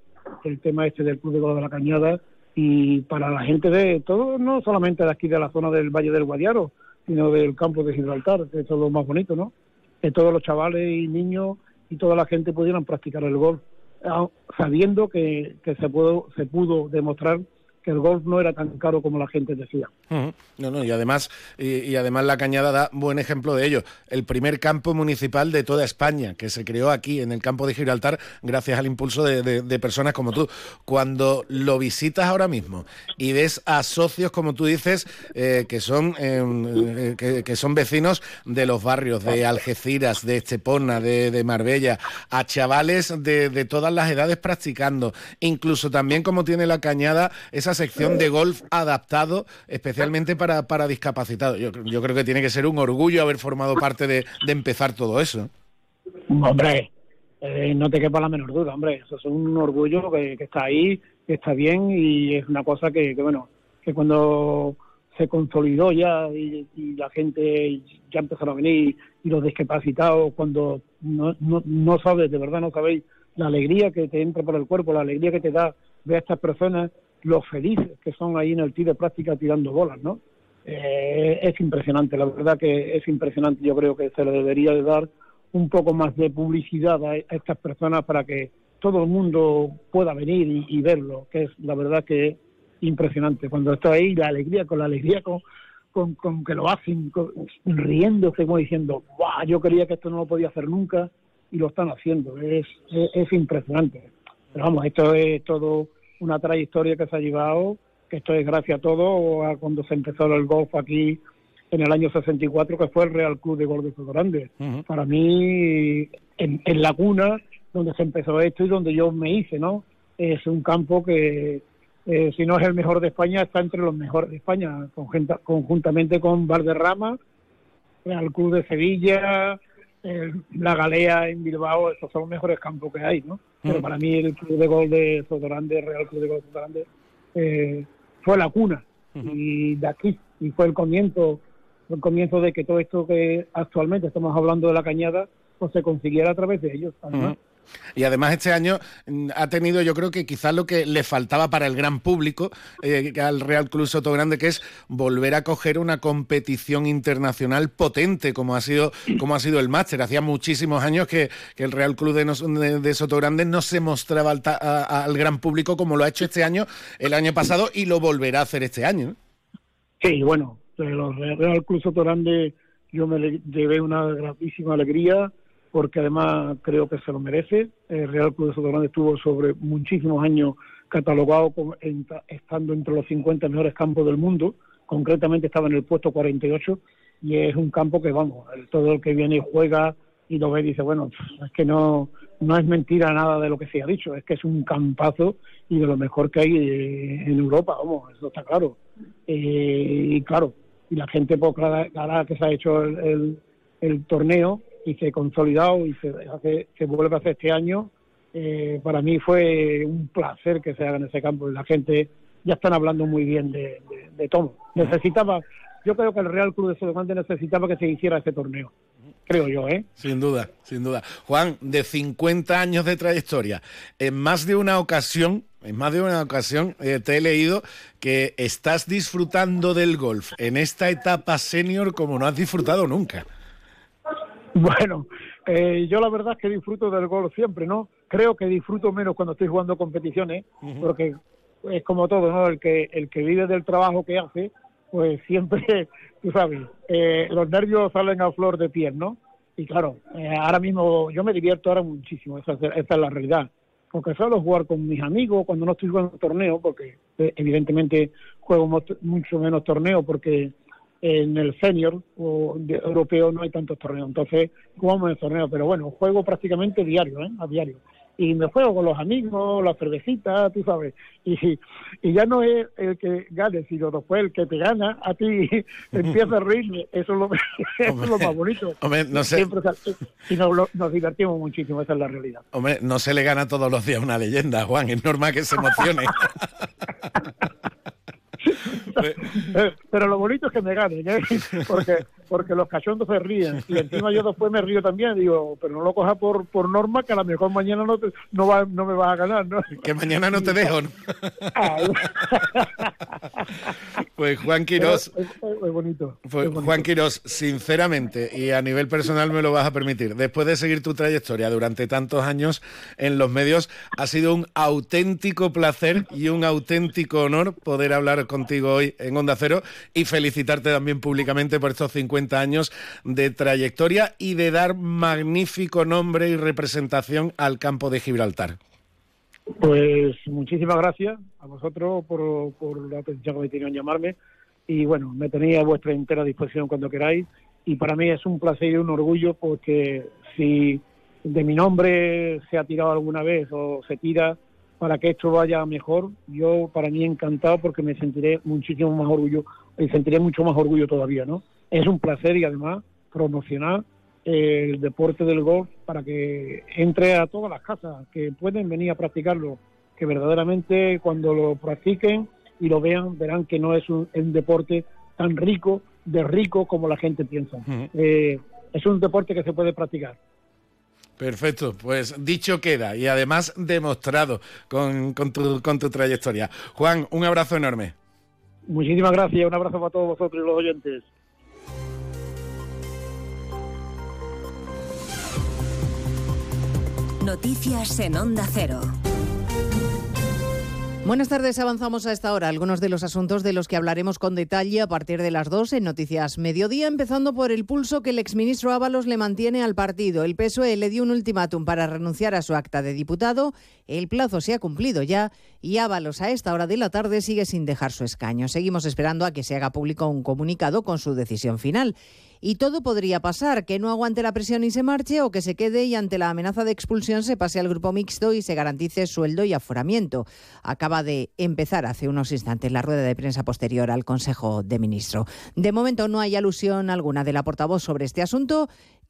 el tema este del Club de Golf de la Cañada y para la gente de todo, no solamente de aquí de la zona del Valle del Guadiaro, sino del campo de Gibraltar, que eso es lo más bonito, ¿no? Que todos los chavales y niños y toda la gente pudieran practicar el golf, ah, sabiendo que, que se, pudo, se pudo demostrar que el golf no era tan caro como la gente decía.
No, no, y además, y, además la Cañada da buen ejemplo de ello. El primer campo municipal de toda España, que se creó aquí en el campo de Gibraltar, gracias al impulso de, personas como tú. Cuando lo visitas ahora mismo y ves a socios, como tú dices, eh, que, son, em, eh, que, son vecinos de los barrios, de Algeciras, de Estepona, de, Marbella, a chavales de, de todas las edades practicando, incluso también como tiene la Cañada, esa sección de golf adaptado especialmente para, para discapacitados. Yo, yo creo que tiene que ser un orgullo haber formado parte de, de empezar todo eso.
Hombre, eh, no te quepa la menor duda, hombre, eso es un orgullo que, está ahí, que está bien y es una cosa que, que bueno, que cuando se consolidó ya y, y, la gente ya empezaron a venir y los discapacitados cuando no, no, no sabes, de verdad no sabéis la alegría que te entra por el cuerpo, la alegría que te da ver a estas personas, lo felices que son ahí en el tiro de práctica tirando bolas, ¿no? Eh, es impresionante, la verdad que es impresionante, yo creo que se le debería de dar un poco más de publicidad a, estas personas para que todo el mundo pueda venir y, verlo, que es la verdad que es impresionante. Cuando está ahí, la alegría, con la alegría con, con, con que lo hacen, con, riéndose, como diciendo, ¡guau! Yo quería que esto no lo podía hacer nunca y lo están haciendo. Es, es impresionante. Pero vamos, esto es todo una trayectoria que se ha llevado, que esto es gracias a todo a cuando se empezó el golf aquí en el año 64, que fue el Real Club de Golf de Soto Grande. Uh -huh. Para mí, en, en, la cuna donde se empezó esto y donde yo me hice, ¿no? Es un campo que, eh, si no es el mejor de España, está entre los mejores de España, conjunta, conjuntamente con Valderrama, Real Club de Sevilla, eh, la Galea en Bilbao, esos son los mejores campos que hay, ¿no? Pero para mí el Club de Gol de Sotogrande, Real Club de Gol de Sotogrande, eh, fue la cuna y de aquí, y fue el comienzo, el comienzo de que todo esto que actualmente estamos hablando de la cañada, pues se consiguiera a través de ellos, además.
Y además este año mm, ha tenido yo creo que quizás lo que le faltaba para el gran público eh, al Real Club Soto Grande, que es volver a coger una competición internacional potente como ha sido, como ha sido el máster. Hacía muchísimos años que, el Real Club de, de, de, Soto Grande no se mostraba al, a, al, gran público como lo ha hecho este año, el año pasado, y lo volverá a hacer este año.
Sí, bueno, el Real Club Soto Grande yo me llevé una grandísima alegría porque además creo que se lo merece. El Real Club de Soto Grande estuvo sobre muchísimos años catalogado como, en, estando entre los 50 mejores campos del mundo, concretamente estaba en el puesto 48 y es un campo que, vamos, todo el que viene y juega y lo ve y dice, bueno, es que no, no es mentira nada de lo que se ha dicho, es que es un campazo y de lo mejor que hay en Europa, vamos, eso está claro. Eh, y claro, y la gente, pues, claro, que se ha hecho el, el torneo, y se consolidado y se, hace, se vuelve a hacer este año. Eh, para mí fue un placer que se haga en ese campo. La gente ya están hablando muy bien de, de, todo. Necesitaba, yo creo que el Real Club de Sodomante necesitaba que se hiciera ese torneo. Creo yo, ¿eh?
Sin duda, sin duda. Juan, de 50 años de trayectoria, en más de una ocasión, en más de una ocasión eh, te he leído que estás disfrutando del golf en esta etapa senior como no has disfrutado nunca.
Bueno, eh, yo la verdad es que disfruto del golf siempre, ¿no? Creo que disfruto menos cuando estoy jugando competiciones, uh -huh. porque es como todo, ¿no? El que, el que vive del trabajo que hace, pues siempre, tú sabes, eh, los nervios salen a flor de piel, ¿no? Y claro, eh, ahora mismo yo me divierto ahora muchísimo, esa, esa es la realidad. Porque suelo jugar con mis amigos cuando no estoy jugando torneo, porque eh, evidentemente juego mucho menos torneo porque en el senior o de, europeo no hay tantos torneos, entonces jugamos en el torneo, pero bueno, juego prácticamente diario, ¿eh? a diario. Y me juego con los amigos, la cervecita, tú sabes, y, y ya no es el que gane, sino después el que te gana, a ti empieza a reírme, eso es lo, eso es lo más bonito.
Hombre, no sé.
Siempre, y nos, nos divertimos muchísimo, esa es la realidad.
Hombre, no se le gana todos los días una leyenda, Juan, es normal que se emocione.
pero lo bonito es que me ganen, ¿eh? porque, porque los cachondos se ríen y encima yo después me río también, digo, pero no lo coja por, por norma que a lo mejor mañana no, te, no, va, no me vas a ganar, ¿no?
Que mañana no te dejo, ¿no? pues Juan Quirós,
es, es, es, bonito,
pues,
bonito.
Juan Quirós, sinceramente y a nivel personal me lo vas a permitir, después de seguir tu trayectoria durante tantos años en los medios, ha sido un auténtico placer y un auténtico honor poder hablar contigo hoy en Onda Cero y felicitarte también públicamente por estos 50 años de trayectoria y de dar magnífico nombre y representación al campo de Gibraltar.
Pues muchísimas gracias a vosotros por, por la atención que me tenían llamarme y bueno, me tenéis a vuestra entera disposición cuando queráis y para mí es un placer y un orgullo porque si de mi nombre se ha tirado alguna vez o se tira para que esto vaya mejor. Yo, para mí, encantado porque me sentiré muchísimo más orgullo, y sentiré mucho más orgullo todavía, ¿no? Es un placer y además promocionar el deporte del golf para que entre a todas las casas que pueden venir a practicarlo, que verdaderamente cuando lo practiquen y lo vean verán que no es un, deporte tan rico, de rico como la gente piensa. Eh, es un deporte que se puede practicar.
Perfecto, pues dicho queda y además demostrado con, con, tu, con tu trayectoria. Juan, un abrazo enorme.
Muchísimas gracias, un abrazo para todos vosotros y los oyentes.
Noticias en Onda Cero.
Buenas tardes, avanzamos a esta hora algunos de los asuntos de los que hablaremos con detalle a partir de las 2 en Noticias Mediodía, empezando por el pulso que el exministro Ábalos le mantiene al partido. El PSOE le dio un ultimátum para renunciar a su acta de diputado, el plazo se ha cumplido ya y Ábalos a esta hora de la tarde sigue sin dejar su escaño. Seguimos esperando a que se haga público un comunicado con su decisión final. Y todo podría pasar, que no aguante la presión y se marche o que se quede y ante la amenaza de expulsión se pase al grupo mixto y se garantice sueldo y aforamiento. Acaba de empezar hace unos instantes la rueda de prensa posterior al Consejo de Ministros. De momento no hay alusión alguna de la portavoz sobre este asunto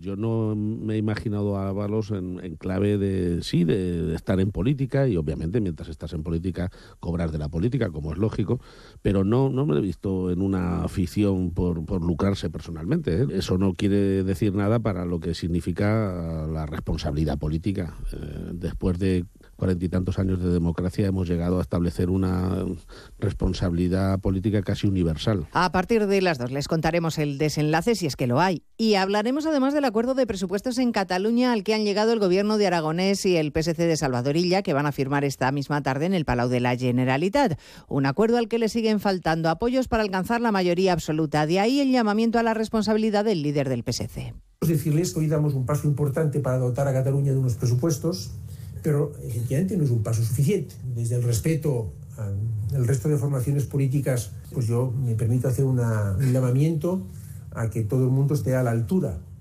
Yo no me he imaginado a Ábalos en, clave de, sí, de, estar en política y obviamente mientras estás en política cobrar de la política, como es lógico, pero no, no me lo he visto en una afición por, por lucrarse personalmente. ¿eh? Eso no quiere decir nada para lo que significa la responsabilidad política. Eh, después de cuarenta y tantos años de democracia hemos llegado a establecer una responsabilidad política casi universal.
A partir de las dos les contaremos el desenlace si es que lo hay. Y hablaremos además del acuerdo de presupuestos en Cataluña al que han llegado el gobierno de Aragonés y el PSC de Salvadorilla que van a firmar esta misma tarde en el Palau de la Generalitat. Un acuerdo al que le siguen faltando apoyos para alcanzar la mayoría absoluta. De ahí el llamamiento a la responsabilidad del líder del PSC.
Decirles que hoy damos un paso importante para dotar a Cataluña de unos presupuestos pero efectivamente no es un paso suficiente. Desde el respeto al resto de formaciones políticas, pues yo me permito hacer un llamamiento a que todo el mundo esté a la altura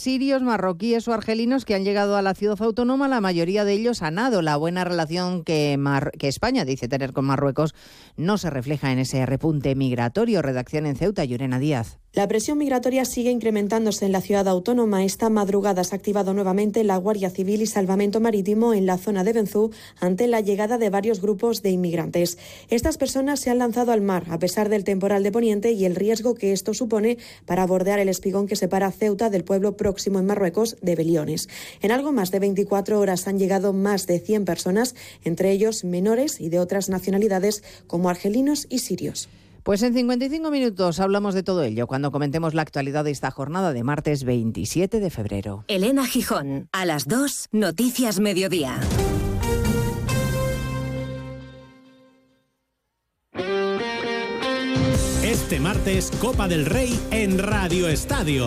sirios, marroquíes o argelinos que han llegado a la ciudad autónoma, la mayoría de ellos han nado. La buena relación que, que España dice tener con Marruecos no se refleja en ese repunte migratorio. Redacción en Ceuta, Llorena Díaz.
La presión migratoria sigue incrementándose en la ciudad autónoma. Esta madrugada se ha activado nuevamente la Guardia Civil y Salvamento Marítimo en la zona de Benzú ante la llegada de varios grupos de inmigrantes. Estas personas se han lanzado al mar a pesar del temporal de Poniente y el riesgo que esto supone para bordear el espigón que separa Ceuta del pueblo próximo en Marruecos de Beliones. En algo más de 24 horas han llegado más de 100 personas, entre ellos menores y de otras nacionalidades como argelinos y sirios.
Pues en 55 minutos hablamos de todo ello cuando comentemos la actualidad de esta jornada de martes 27 de febrero.
Elena Gijón, a las 2, Noticias Mediodía.
Este martes, Copa del Rey en Radio Estadio.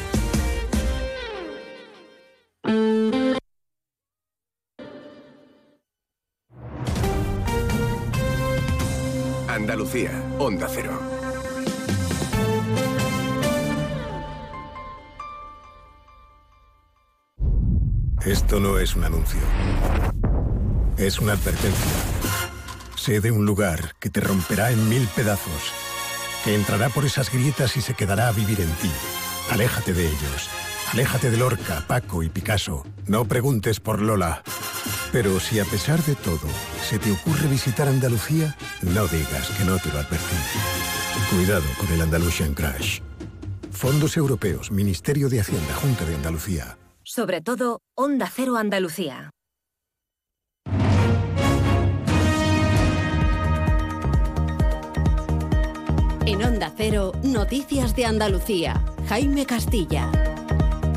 Onda Cero.
Esto no es un anuncio. Es una advertencia. Sé de un lugar que te romperá en mil pedazos, que entrará por esas grietas y se quedará a vivir en ti. Aléjate de ellos. Aléjate de Lorca, Paco y Picasso. No preguntes por Lola. Pero si a pesar de todo se te ocurre visitar Andalucía, no digas que no te lo advertí. Cuidado con el Andalusian Crash. Fondos Europeos, Ministerio de Hacienda, Junta de Andalucía.
Sobre todo, Onda Cero Andalucía. En Onda Cero, Noticias de Andalucía. Jaime Castilla.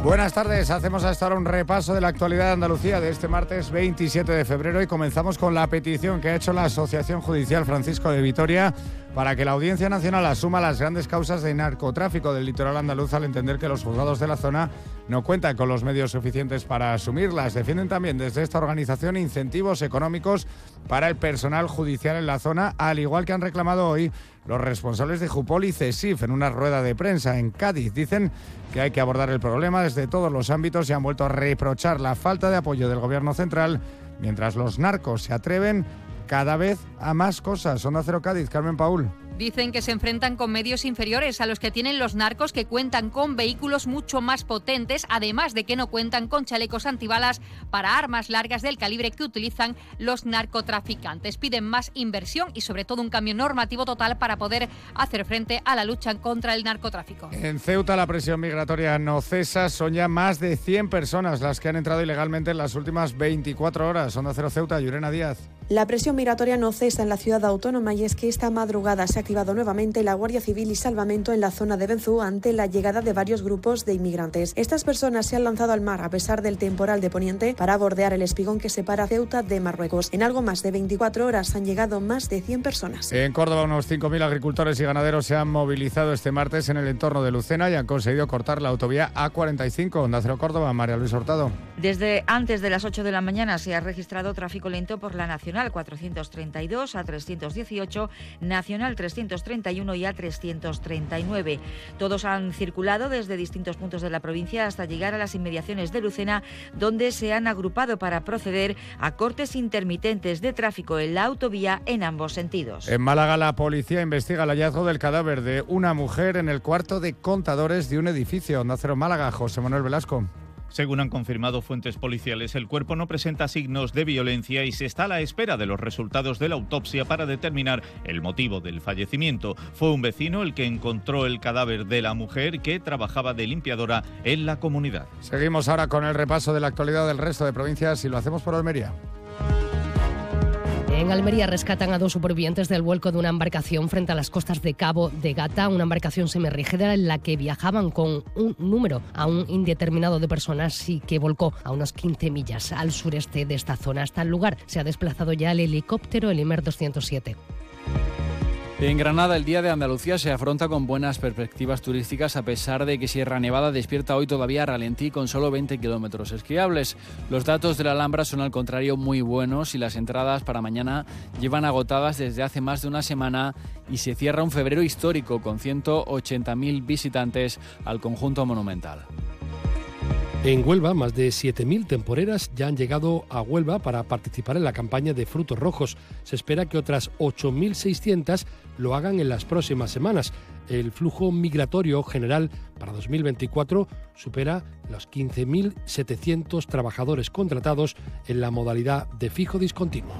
Buenas tardes, hacemos hasta ahora un repaso de la actualidad de Andalucía de este martes 27 de febrero y comenzamos con la petición que ha hecho la Asociación Judicial Francisco de Vitoria para que la Audiencia Nacional asuma las grandes causas de narcotráfico del litoral andaluz al entender que los juzgados de la zona no cuentan con los medios suficientes para asumirlas. Defienden también desde esta organización incentivos económicos para el personal judicial en la zona, al igual que han reclamado hoy los responsables de Jupol y CESIF en una rueda de prensa en Cádiz. Dicen que hay que abordar el problema desde todos los ámbitos y han vuelto a reprochar la falta de apoyo del gobierno central mientras los narcos se atreven cada vez a más cosas. Son Cero Cádiz, Carmen Paul.
Dicen que se enfrentan con medios inferiores a los que tienen los narcos que cuentan con vehículos mucho más potentes, además de que no cuentan con chalecos antibalas para armas largas del calibre que utilizan los narcotraficantes. Piden más inversión y sobre todo un cambio normativo total para poder hacer frente a la lucha contra el narcotráfico.
En Ceuta la presión migratoria no cesa, son ya más de 100 personas las que han entrado ilegalmente en las últimas 24 horas. Son de Cero Ceuta, Yurena Díaz.
La presión migratoria no cesa en la ciudad autónoma y es que esta madrugada se ha activado nuevamente la Guardia Civil y Salvamento en la zona de Benzú ante la llegada de varios grupos de inmigrantes. Estas personas se han lanzado al mar a pesar del temporal de Poniente para bordear el espigón que separa Ceuta de Marruecos. En algo más de 24 horas han llegado más de 100 personas.
En Córdoba unos 5.000 agricultores y ganaderos se han movilizado este martes en el entorno de Lucena y han conseguido cortar la autovía A45. Onda Cero Córdoba, María Luis Hurtado.
Desde antes de las 8 de la mañana se ha registrado tráfico lento por la Nacional 432 a 318, Nacional 331 y a 339. Todos han circulado desde distintos puntos de la provincia hasta llegar a las inmediaciones de Lucena, donde se han agrupado para proceder a cortes intermitentes de tráfico en la autovía en ambos sentidos.
En Málaga la policía investiga el hallazgo del cadáver de una mujer en el cuarto de contadores de un edificio. Onda Cero Málaga, José Manuel Velasco.
Según han confirmado fuentes policiales, el cuerpo no presenta signos de violencia y se está a la espera de los resultados de la autopsia para determinar el motivo del fallecimiento. Fue un vecino el que encontró el cadáver de la mujer que trabajaba de limpiadora en la comunidad.
Seguimos ahora con el repaso de la actualidad del resto de provincias y lo hacemos por Almería.
En Almería rescatan a dos supervivientes del vuelco de una embarcación frente a las costas de Cabo de Gata, una embarcación semirrígida en la que viajaban con un número aún indeterminado de personas y que volcó a unos 15 millas al sureste de esta zona. Hasta el lugar se ha desplazado ya el helicóptero, el Imer 207.
En Granada el Día de Andalucía se afronta con buenas perspectivas turísticas a pesar de que Sierra Nevada despierta hoy todavía a ralentí con solo 20 kilómetros esquiables. Los datos de la Alhambra son al contrario muy buenos y las entradas para mañana llevan agotadas desde hace más de una semana y se cierra un febrero histórico con 180.000 visitantes al conjunto monumental.
En Huelva, más de 7.000 temporeras ya han llegado a Huelva para participar en la campaña de frutos rojos. Se espera que otras 8.600 lo hagan en las próximas semanas. El flujo migratorio general para 2024 supera los 15.700 trabajadores contratados en la modalidad de fijo discontinuo.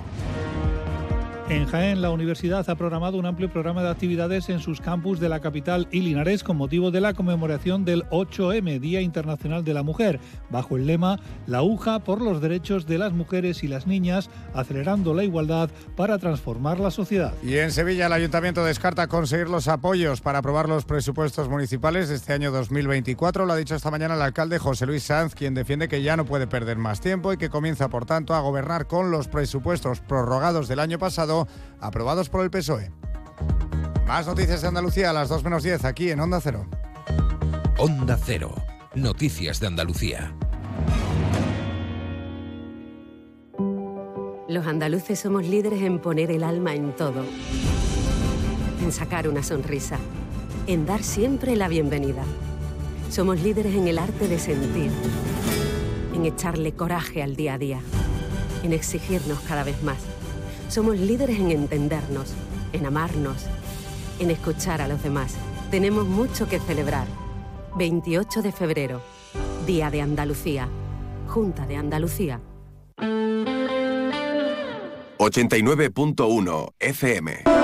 En Jaén, la universidad ha programado un amplio programa de actividades en sus campus de la capital y Linares con motivo de la conmemoración del 8M, Día Internacional de la Mujer, bajo el lema La UJA por los derechos de las mujeres y las niñas, acelerando la igualdad para transformar la sociedad.
Y en Sevilla, el ayuntamiento descarta conseguir los apoyos para aprobar los presupuestos municipales de este año 2024. Lo ha dicho esta mañana el alcalde José Luis Sanz, quien defiende que ya no puede perder más tiempo y que comienza, por tanto, a gobernar con los presupuestos prorrogados del año pasado aprobados por el PSOE. Más noticias de Andalucía a las 2 menos 10 aquí en Onda Cero.
Onda Cero. Noticias de Andalucía.
Los andaluces somos líderes en poner el alma en todo. En sacar una sonrisa. En dar siempre la bienvenida. Somos líderes en el arte de sentir. En echarle coraje al día a día. En exigirnos cada vez más somos líderes en entendernos, en amarnos, en escuchar a los demás. Tenemos mucho que celebrar. 28 de febrero, Día de Andalucía, Junta de Andalucía.
89.1 FM.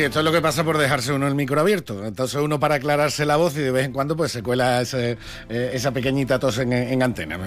Sí, esto es lo que pasa por dejarse uno el micro abierto. Entonces uno para aclararse la voz y de vez en cuando pues se cuela eh, esa pequeñita tos en, antena.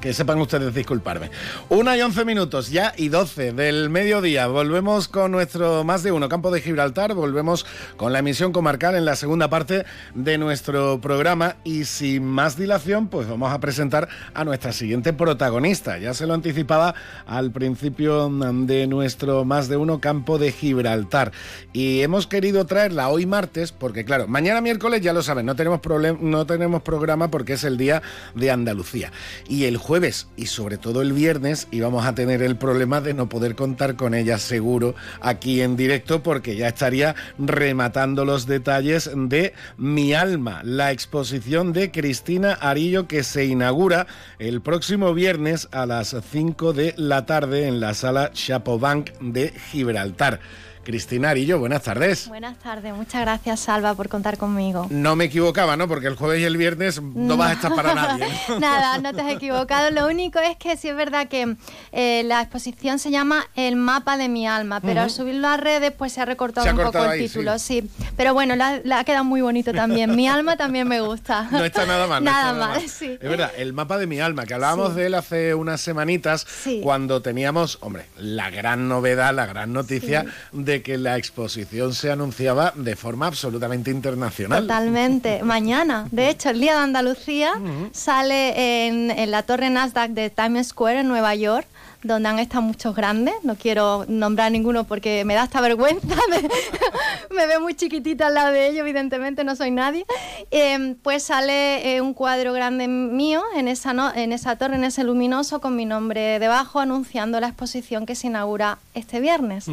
Que sepan ustedes disculparme. Una y once minutos ya y doce del mediodía. Volvemos con nuestro más de uno campo de Gibraltar. Volvemos con la emisión comarcal en la segunda parte de nuestro programa. Y sin más dilación, pues vamos a presentar a nuestra siguiente protagonista. Ya se lo anticipaba al principio de nuestro más de uno campo de Gibraltar y hemos querido traerla hoy martes porque claro, mañana miércoles ya lo saben, no tenemos no tenemos programa porque es el día de Andalucía y el jueves y sobre todo el viernes íbamos a tener el problema de no poder contar con ella seguro aquí en directo porque ya estaría rematando los detalles de Mi alma, la exposición de Cristina Arillo que se inaugura el próximo viernes a las 5 de la tarde en la sala Chapobank de Gibraltar. Cristina Arillo, buenas tardes.
Buenas tardes, muchas gracias Salva por contar conmigo.
No me equivocaba, ¿no? Porque el jueves y el viernes no, vas a estar para nadie.
Nada, no te has equivocado. Lo único es que sí es verdad que eh, la exposición se llama El mapa de mi alma, pero al subirlo a redes pues se ha recortado un poco el título, sí. Pero bueno, la, ha quedado muy bonito también. Mi alma también me gusta.
No está nada mal.
nada, mal, sí.
Es verdad, el mapa de mi alma, que hablábamos de él hace unas semanitas cuando teníamos, hombre, la gran novedad, la gran noticia de que la exposición se anunciaba de forma absolutamente internacional.
Totalmente. Mañana, de hecho, el Día de Andalucía sale en, en la torre Nasdaq de Times Square en Nueva York donde han estado muchos grandes, no quiero nombrar ninguno porque me da esta vergüenza, me, veo muy chiquitita al lado de ellos, evidentemente no soy nadie, em, pues sale eh, un cuadro grande mío en esa, en esa torre, en ese luminoso, con mi nombre debajo, anunciando la exposición que se inaugura este viernes.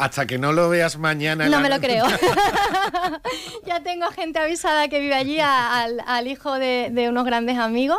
Hasta que no lo veas mañana.
No me lo creo. ya tengo gente avisada que vive allí, al, hijo de, unos grandes amigos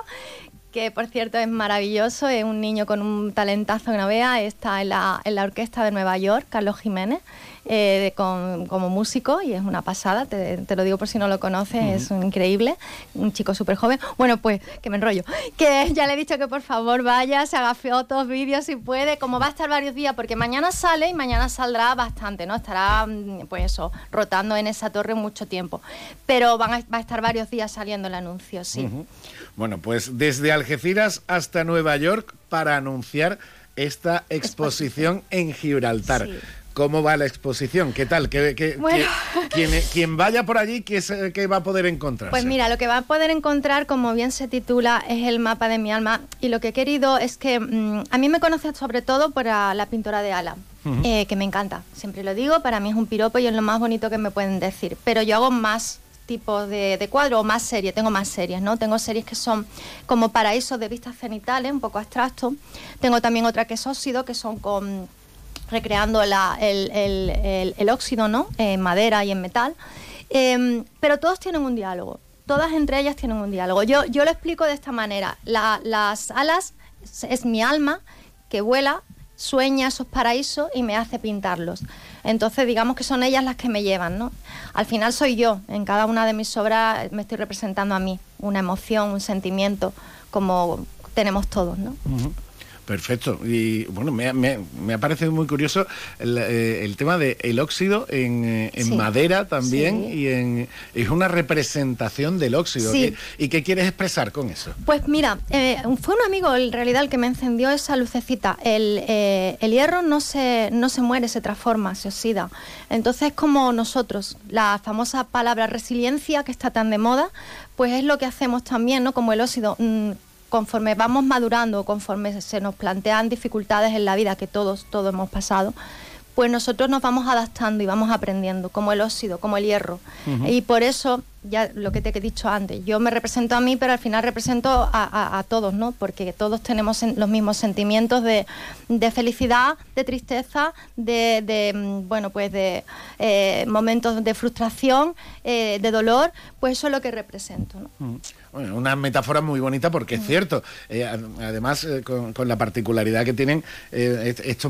que por cierto es maravilloso, es un niño con un talentazo que no vea, está en la, en la orquesta de Nueva York, Carlos Jiménez, eh, con- como músico y es una pasada, te, te lo digo por si no lo conoces, es un increíble, un chico súper joven. Bueno, pues que me enrollo, que ya le he dicho que por favor vaya, se haga fotos, vídeos si puede, como va a estar varios días, porque mañana sale y mañana saldrá bastante, ¿no? Estará, mm, pues eso, rotando en esa torre mucho tiempo, pero van a, va a estar varios días saliendo el anuncio, sí.
Bueno, pues desde Algeciras hasta Nueva York para anunciar esta exposición en Gibraltar. ¿Cómo va la exposición? ¿Qué tal? ¿Qué, qué-
Bueno.
qué- quien, quien vaya por allí, ¿qué, qué va a poder encontrar?
Pues mira, lo que va a poder encontrar, como bien se titula, es el mapa de mi alma. Y lo que he querido es que mm, a mí me conocen sobre todo por la pintura de Ala, eh, que me encanta. Siempre lo digo, para mí es un piropo y es lo más bonito que me pueden decir. Pero yo hago más tipos de, de cuadros o más series, tengo más series, ¿no? Tengo series que son como paraísos de vistas cenitales, un poco abstracto. Tengo también otra que es óxido, que son con recreando el, óxido, ¿no? En madera y en metal. Em, pero todos tienen un diálogo. Todas entre ellas tienen un diálogo. Yo, yo lo explico de esta manera. La- las alas es, es mi alma que vuela, sueña esos paraísos y me hace pintarlos. Entonces, digamos que son ellas las que me llevan, ¿no? Al final soy yo. En cada una de mis obras me estoy representando a mí. Una emoción, un sentimiento, como tenemos todos, ¿no?
Perfecto. Y bueno, me, ha- me me ha parecido muy curioso el, eh, el tema del óxido en, eh, en
Sí.
madera también
Sí.
y en, es una representación del óxido.
Sí.
¿Qué- ¿Y qué quieres expresar con eso?
Pues mira, eh, fue un amigo en realidad el que me encendió esa lucecita. El, eh, el hierro no se, no se muere, se transforma, se oxida. Entonces, como nosotros, la famosa palabra resiliencia que está tan de moda, pues es lo que hacemos también, ¿no? Como el óxido. mm, Conforme vamos madurando, conforme se nos plantean dificultades en la vida que todos, todos hemos pasado, pues nosotros nos vamos adaptando y vamos aprendiendo, como el óxido, como el hierro. Y por eso, ya lo que te he dicho antes, yo me represento a mí, pero al final represento a, a- a todos, ¿no? Porque todos tenemos en- los mismos sentimientos de, de felicidad, de tristeza, de, de, mm, bueno, pues de eh, momentos de frustración, eh, de dolor, pues eso es lo que represento, ¿no?
Mm. Bueno, una metáfora muy bonita porque es cierto. Eh, ad- además, eh, con, con la particularidad que tienen eh, est- estos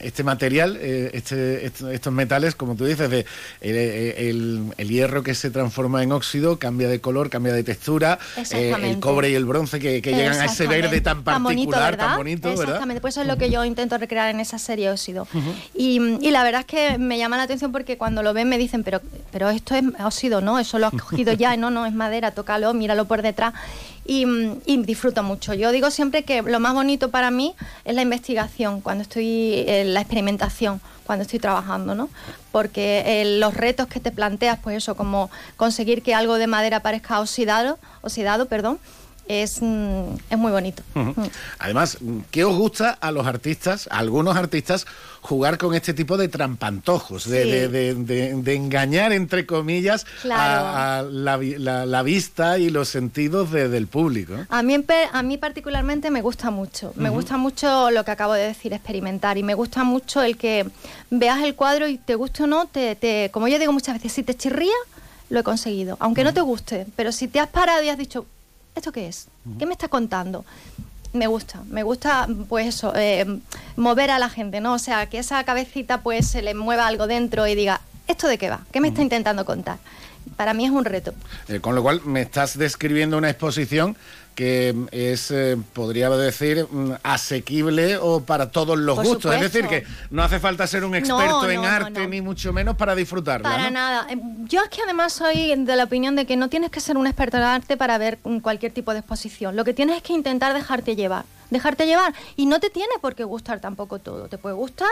este material, este- est- estos metales, como tú dices, de, el, el hierro que se transforma en óxido, cambia de color, cambia de textura, eh, el cobre y el bronce que, que llegan a ese verde tan particular, tan bonito, ¿verdad?
Exactamente, pues eso es lo que yo intento recrear en esa serie óxido.
Ujú.
Y, y la verdad es que me llama la atención porque cuando lo ven me dicen, pero, pero esto es óxido, ¿no? Eso lo has cogido ya, no, no, es madera, tócalo, míralo por detrás. Y, mm, y disfruto mucho. Yo digo siempre que lo más bonito para mí es la investigación, cuando estoy en la experimentación, cuando estoy trabajando, ¿no? Porque eh, los retos que te planteas, pues eso, como conseguir que algo de madera parezca oxidado, oxidado, perdón, es, mm, es muy bonito.
Ujú. Además, ¿qué os gusta a los artistas, a algunos artistas, jugar con este tipo de trampantojos, de,
Sí.
de- de- de- de engañar, entre comillas,
Claro.
a, a la, vi- la- la vista y los sentidos de- del público?
A mí, a mí particularmente me gusta mucho. Me gusta mucho lo que acabo de decir, experimentar. Y me gusta mucho el que veas el cuadro y te guste o no, te, te- como yo digo muchas veces, si te chirría, lo he conseguido. Aunque no te guste, pero si te has parado y has dicho, ¿esto qué es? ¿Qué me está contando? Me gusta, me gusta pues eso, eh, mover a la gente, ¿no? O sea, que esa cabecita pues se le mueva algo dentro y diga, ¿esto de qué va? ¿Qué me está intentando contar? Para mí es un reto.
Eh, con lo cual, me estás describiendo una exposición que es, eh, podría decir, mm, asequible o para todos los
Por
gustos. Es decir, que no hace falta ser un experto
No,
en
no,
arte,
no.
ni mucho menos para disfrutarla.
Para nada. Eh, Yo es que además soy de la opinión de que no tienes que ser un experto en arte para ver mm, cualquier tipo de exposición. Lo que tienes es que intentar dejarte llevar. Dejarte llevar. Y no te tiene por qué gustar tampoco todo. Te puede gustar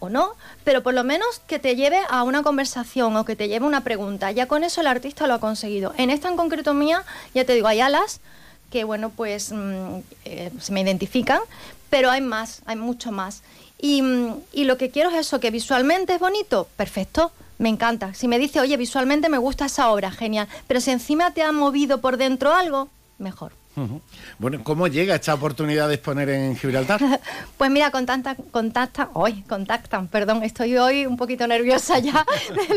o no, pero por lo menos que te lleve a una conversación o que te lleve a una pregunta. Ya con eso el artista lo ha conseguido. En esta en concreto mía, ya te digo, hay alas que, bueno, pues mm, eh, se me identifican, pero hay más, hay mucho más. Y, mm, y lo que quiero es eso, que visualmente es bonito, perfecto, me encanta. Si me dice, oye, visualmente me gusta esa obra, genial, pero si encima te ha movido por dentro algo, mejor.
Bueno, ¿cómo llega esta oportunidad de exponer en Gibraltar?
Pues mira, contactan, contactan, hoy contactan, perdón, estoy hoy un poquito nerviosa ya,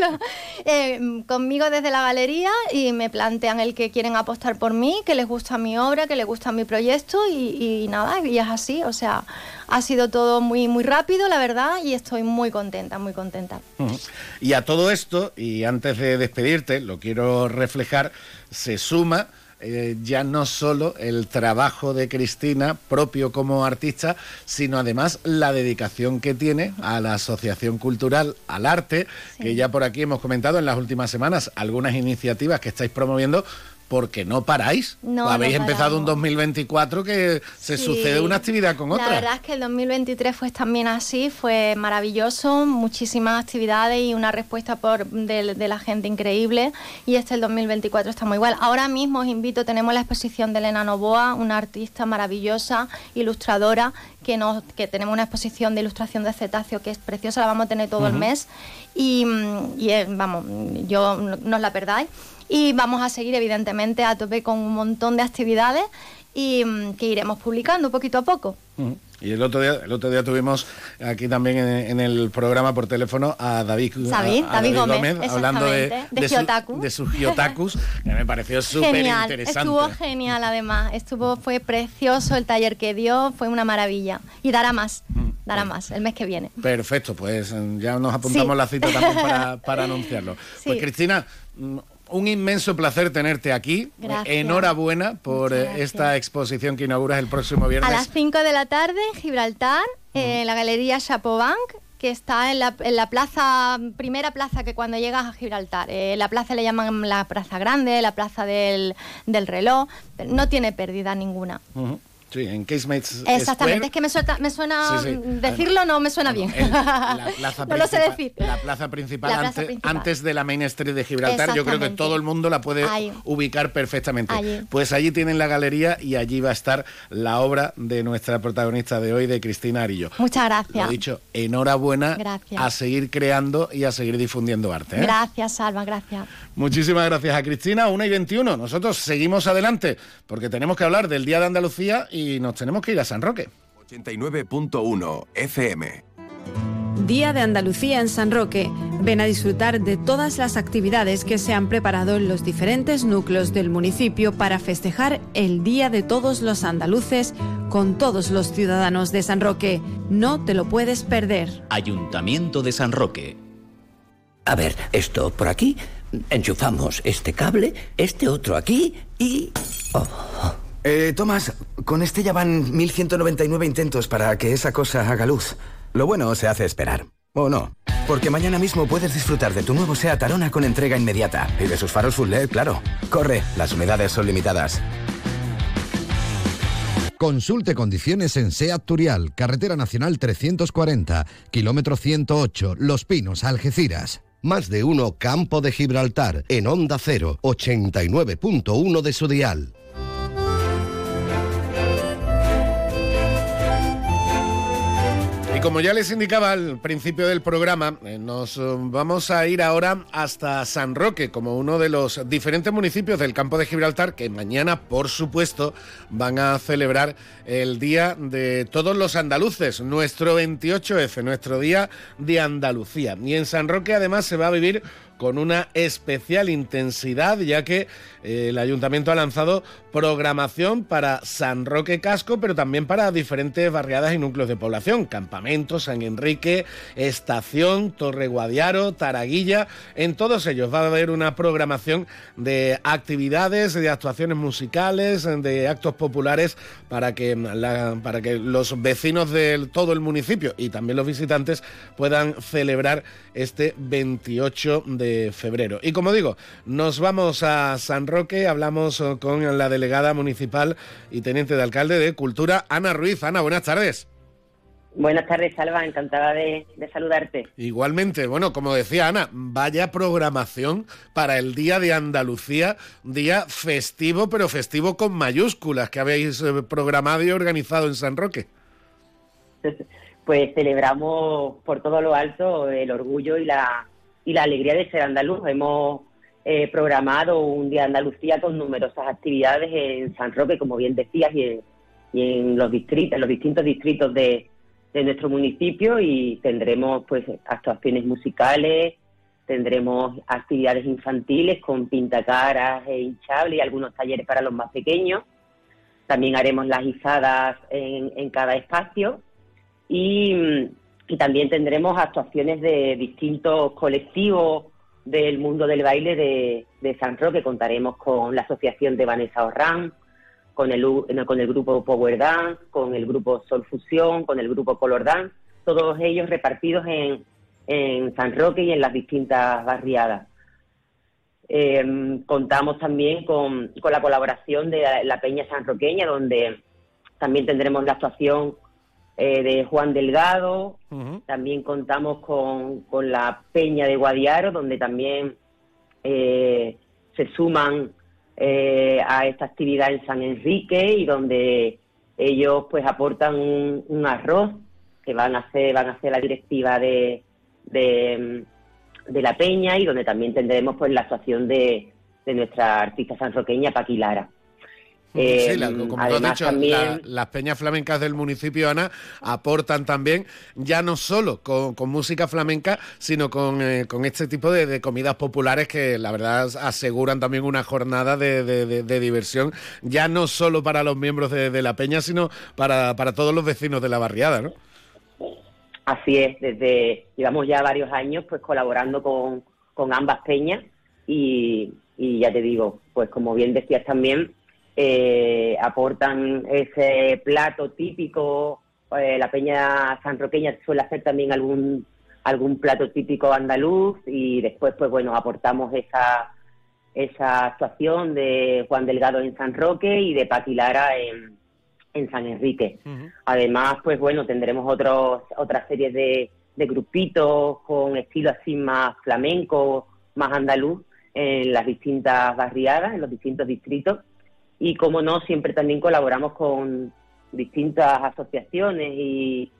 eh, conmigo desde la galería y me plantean el que quieren apostar por mí, que les gusta mi obra, que les gusta mi proyecto y, y nada, y es así, o sea, ha sido todo muy, muy rápido, la verdad, y estoy muy contenta, muy contenta.
Y a todo esto, y antes de despedirte, lo quiero reflejar, se suma eh, ya no solo el trabajo de Cristina propio como artista, sino además la dedicación que tiene a la Asociación Cultural, al arte, que ya por aquí hemos comentado en las últimas semanas algunas iniciativas que estáis promoviendo porque no paráis.
No,
Habéis
no
empezado un 2024 que se
Sí.
sucede una actividad con otra.
La verdad es que el 2023 fue también así, fue maravilloso, muchísimas actividades y una respuesta por, de, de la gente increíble. Y este el 2024 está muy igual. Ahora mismo os invito, tenemos la exposición de Elena Novoa, una artista maravillosa, ilustradora, que, nos, que tenemos una exposición de ilustración de cetáceo que es preciosa, la vamos a tener todo el mes. Y, y, eh, vamos, yo no no os la perdáis. Y vamos a seguir, evidentemente, a tope con un montón de actividades y mm, que iremos publicando poquito a poco.
Y el otro día, el otro día tuvimos aquí también en, en el programa por teléfono a David,
David,
a- a
David Gómez,
hablando de,
de
su-
Giotaku.
de sus Giotakus, que me pareció súper interesante.
estuvo genial además, estuvo, fue precioso el taller que dio, fue una maravilla. Y dará más,
Mm,
dará más el mes que viene.
Perfecto, pues eh, ya nos apuntamos
Sí.
la cita también para, para anunciarlo. Pues. Cristina, mm, un inmenso placer tenerte aquí.
Gracias.
Enhorabuena por eh, esta exposición que inauguras el próximo
A
viernes.
las 5 de la tarde en Gibraltar, en la Galería Chapobank, que está en la, en la plaza, primera plaza que cuando llegas a Gibraltar. Eh, la plaza le llaman la Plaza Grande, la Plaza del, del Reloj, pero no tiene pérdida ninguna.
Sí, en Casemates
Exactamente,
Square.
es que me suena, me suena
Sí, sí.
decirlo no me suena bien.
la plaza
no lo sé decir.
La plaza principal,
La plaza
antes,
principal.
antes de la Main Street de Gibraltar, yo creo que todo el mundo la puede ubicar perfectamente.
Allí.
Pues allí tienen la galería y allí va a estar la obra de nuestra protagonista de hoy, de Cristina Arillo.
Muchas gracias.
Lo dicho, enhorabuena
Gracias.
a seguir creando y a seguir difundiendo arte. ¿eh?
Gracias, Salva, gracias.
Muchísimas gracias a Cristina, 1 y 21. Nosotros seguimos adelante porque tenemos que hablar del Día de Andalucía y nos tenemos que ir a San Roque.
89.1 FM.
Día de Andalucía en San Roque. Ven a disfrutar de todas las actividades que se han preparado en los diferentes núcleos del municipio para festejar el Día de todos los andaluces con todos los ciudadanos de San Roque. No te lo puedes perder.
Ayuntamiento de San Roque. A ver, esto por aquí. Enchufamos este cable, este otro aquí y...
Eh, Tomás, con este ya van 1199 intentos para que esa cosa haga luz. Lo bueno se hace esperar. ¿O no? Porque mañana mismo puedes disfrutar de tu nuevo SEAT Arona con entrega inmediata. Y de sus faros full LED, claro. Corre, las unidades son limitadas.
Consulte condiciones en SEAT Turial, Carretera Nacional 340, kilómetro 108, Los Pinos, Algeciras. Más de uno Campo de Gibraltar, en Onda 0, 89.1 de su dial.
Como ya les indicaba al principio del programa, eh, nos eh, vamos a ir ahora hasta San Roque, como uno de los diferentes municipios del campo de Gibraltar que mañana, por supuesto, van a celebrar el Día de Todos los Andaluces, nuestro 28F, nuestro Día de Andalucía. Y en San Roque además se va a vivir con una especial intensidad, ya que eh, el ayuntamiento ha lanzado programación para San Roque Casco, pero también para diferentes barriadas y núcleos de población, Campamento, San Enrique, Estación, Torre Guadiaro, Taraguilla. En todos ellos va a haber una programación de actividades, de actuaciones musicales, de actos populares para que, para que los vecinos de todo el municipio y también los visitantes puedan celebrar este 28 de febrero. Y como digo, nos vamos a San Roque, hablamos eh, con la delegada municipal y teniente de alcalde de Cultura, Ana Ruiz. Ana, buenas tardes.
Buenas tardes, Salva. Encantada de, de saludarte.
Igualmente, bueno, como decía Ana, vaya programación para el Día de Andalucía, día festivo, pero festivo con mayúsculas que habéis eh, programado y organizado en San Roque.
Pues celebramos por todo lo alto el orgullo y la, y la alegría de ser andaluz. Hemos eh, programado un Día de Andalucía con numerosas actividades en San Roque, como bien decías, y en, los distritos, en los distintos distritos de, nuestro municipio y tendremos pues actuaciones musicales, tendremos actividades infantiles con pintacaras e hinchables y algunos talleres para los más pequeños. También haremos las izadas en, cada espacio y, y también tendremos actuaciones de distintos colectivos del mundo del baile de, San Roque. Contaremos con la asociación de Vanessa Orrán, con el, con el grupo Power Dance, con el grupo Sol Fusión, con el grupo Color Dance, todos ellos repartidos en, en San Roque y en las distintas barriadas. Em, contamos también con, con, la colaboración de la, Peña Sanroqueña, donde también tendremos la actuación eh, de Juan Delgado, también contamos con, la Peña de Guadiaro, donde también eh, se suman eh, a esta actividad en San Enrique y donde ellos pues aportan un, arroz que van a hacer, van a hacer la directiva de, de, la Peña y donde también tendremos pues la actuación de, de nuestra artista sanroqueña Paquilara
sí, eh, como tú has dicho, las peñas flamencas del municipio, Ana, aportan también, ya no solo con, música flamenca, sino con, eh, este tipo de, comidas populares que la verdad aseguran también una jornada de, diversión, ya no solo para los miembros de, la peña, sino para, todos los vecinos de la barriada, ¿no?
Así es, desde llevamos ya varios años pues colaborando con, ambas peñas y, y ya te digo, pues como bien decías también, eh, aportan ese plato típico. Eh, la Peña Sanroqueña suele hacer también algún algún plato típico andaluz y después, pues bueno, aportamos esa esa actuación de Juan Delgado en San Roque y de Paquilara en, en San Enrique. Además, pues bueno, tendremos otros otras series de, de grupitos con estilo así más flamenco, más andaluz en las distintas barriadas, en los distintos distritos y como no, siempre también colaboramos con distintas asociaciones y,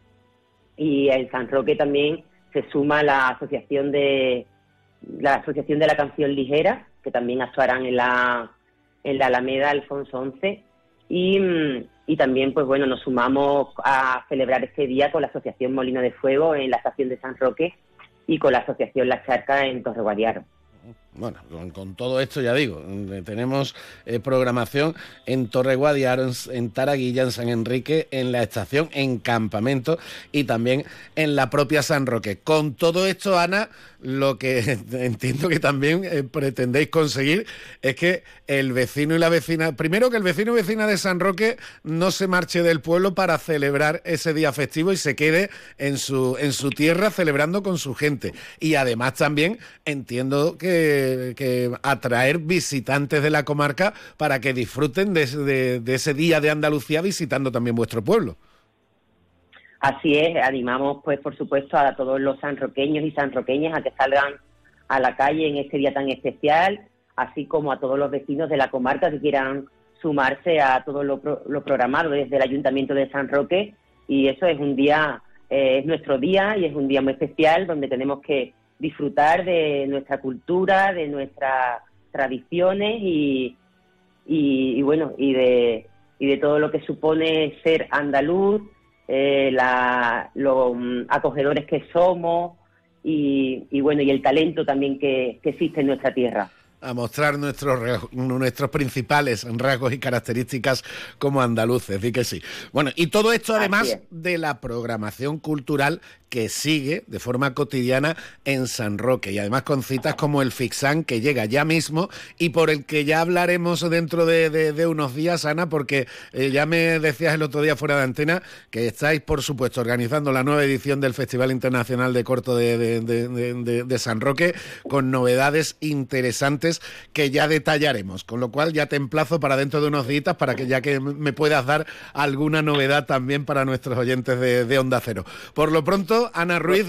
en San Roque también se suma la asociación de la asociación de la canción ligera que también actuarán en la en la Alameda Alfonso XI y, y también pues bueno nos sumamos a celebrar este día con la asociación Molino de Fuego en la estación de San Roque y con la asociación La Charca en Torre Guadiaro
bueno, con, todo esto ya digo, eh, tenemos eh, programación en Torre Guadiaro, en, Taraguilla, en San Enrique, en la estación, en Campamento y también en la propia San Roque. Con todo esto, Ana, lo que entiendo que también eh, pretendéis conseguir es que el vecino y la vecina, primero que el vecino y vecina de San Roque no se marche del pueblo para celebrar ese día festivo y se quede en su, en su tierra celebrando con su gente. Y además también entiendo que, atraer visitantes de la comarca para que disfruten de, de ese día de Andalucía visitando también vuestro pueblo.
Así es, animamos pues por supuesto a todos los sanroqueños y sanroqueñas a que salgan a la calle en este día tan especial, así como a todos los vecinos de la comarca que quieran sumarse a todo lo, programado desde el Ayuntamiento de San Roque y eso es un día, eh, es nuestro día y es un día muy especial donde tenemos que disfrutar de nuestra cultura, de nuestras tradiciones y, y, y bueno, y de, y de todo lo que supone ser andaluz, eh, los mm, acogedores que somos y, y, bueno, y el talento también que existe en nuestra tierra
a mostrar nuestros, nuestros principales rasgos y características como andaluces, di que sí. Bueno, y todo esto además de la programación cultural que sigue de forma cotidiana en San Roque y además con citas como el Fixán que llega ya mismo y por el que ya hablaremos dentro de, unos días, Ana, porque eh, ya me decías el otro día fuera de antena que estáis, por supuesto, organizando la nueva edición del Festival Internacional de Corto de, de San Roque con novedades interesantes que ya detallaremos, con lo cual ya te emplazo para dentro de unos días para que ya que me puedas dar alguna novedad también para nuestros oyentes de Onda Cero. Por lo pronto, Ana Ruiz,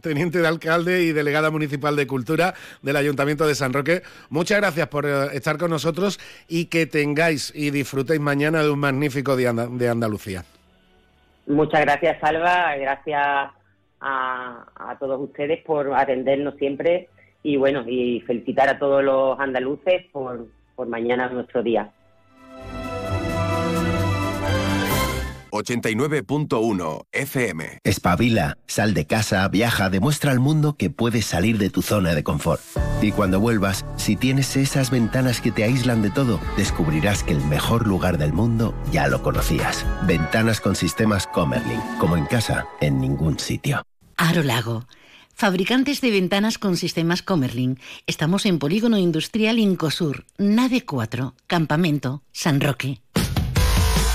teniente de alcalde y delegada municipal de Cultura del Ayuntamiento de San Roque. Muchas gracias por eh, estar con nosotros y que tengáis y disfrutéis mañana de un magnífico día de Andalucía.
Muchas gracias, Salva. Gracias a, todos ustedes por atendernos siempre y bueno, y felicitar a todos los andaluces por, por mañana nuestro día.
89.1 FM.
Espabila, sal de casa, viaja, demuestra al mundo que puedes salir de tu zona de confort. Y cuando vuelvas, si tienes esas ventanas que te aíslan de todo, descubrirás que el mejor lugar del mundo ya lo conocías. Ventanas con sistemas Comerlin, como en casa, en ningún sitio.
Aro Lago. Fabricantes de ventanas con sistemas Comerlin. Estamos en Polígono Industrial Incosur, Nave 4, Campamento, San Roque.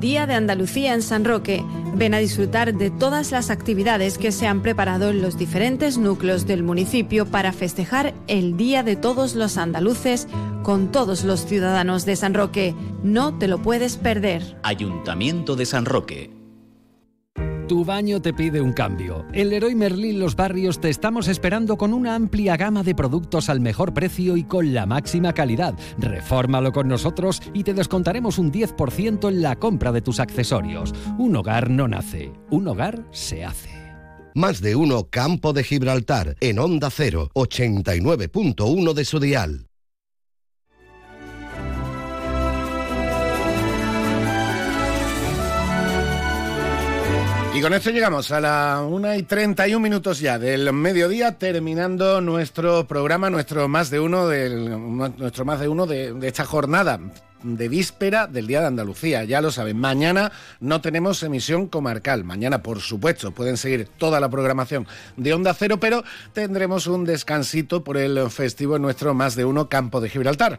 Día de Andalucía en San Roque. Ven a disfrutar de todas las actividades que se han preparado en los diferentes núcleos del municipio para festejar el Día de todos los andaluces con todos los ciudadanos de San Roque. No te lo puedes perder.
Ayuntamiento de San Roque.
Tu baño te pide un cambio. En Leroy Merlin Los Barrios te estamos esperando con una amplia gama de productos al mejor precio y con la máxima calidad. Refórmalo con nosotros y te descontaremos un 10% en la compra de tus accesorios. Un hogar no nace, un hogar se hace.
Más de uno Campo de Gibraltar, en Onda 0, 89.1 de su dial.
Y con esto llegamos a la 1 y 31 minutos ya del mediodía, terminando nuestro programa, nuestro más de uno, del, nuestro más de uno de, de esta jornada de víspera del Día de Andalucía. Ya lo saben, mañana no tenemos emisión comarcal. Mañana, por supuesto, pueden seguir toda la programación de Onda Cero, pero tendremos un descansito por el festivo en nuestro más de uno campo de Gibraltar.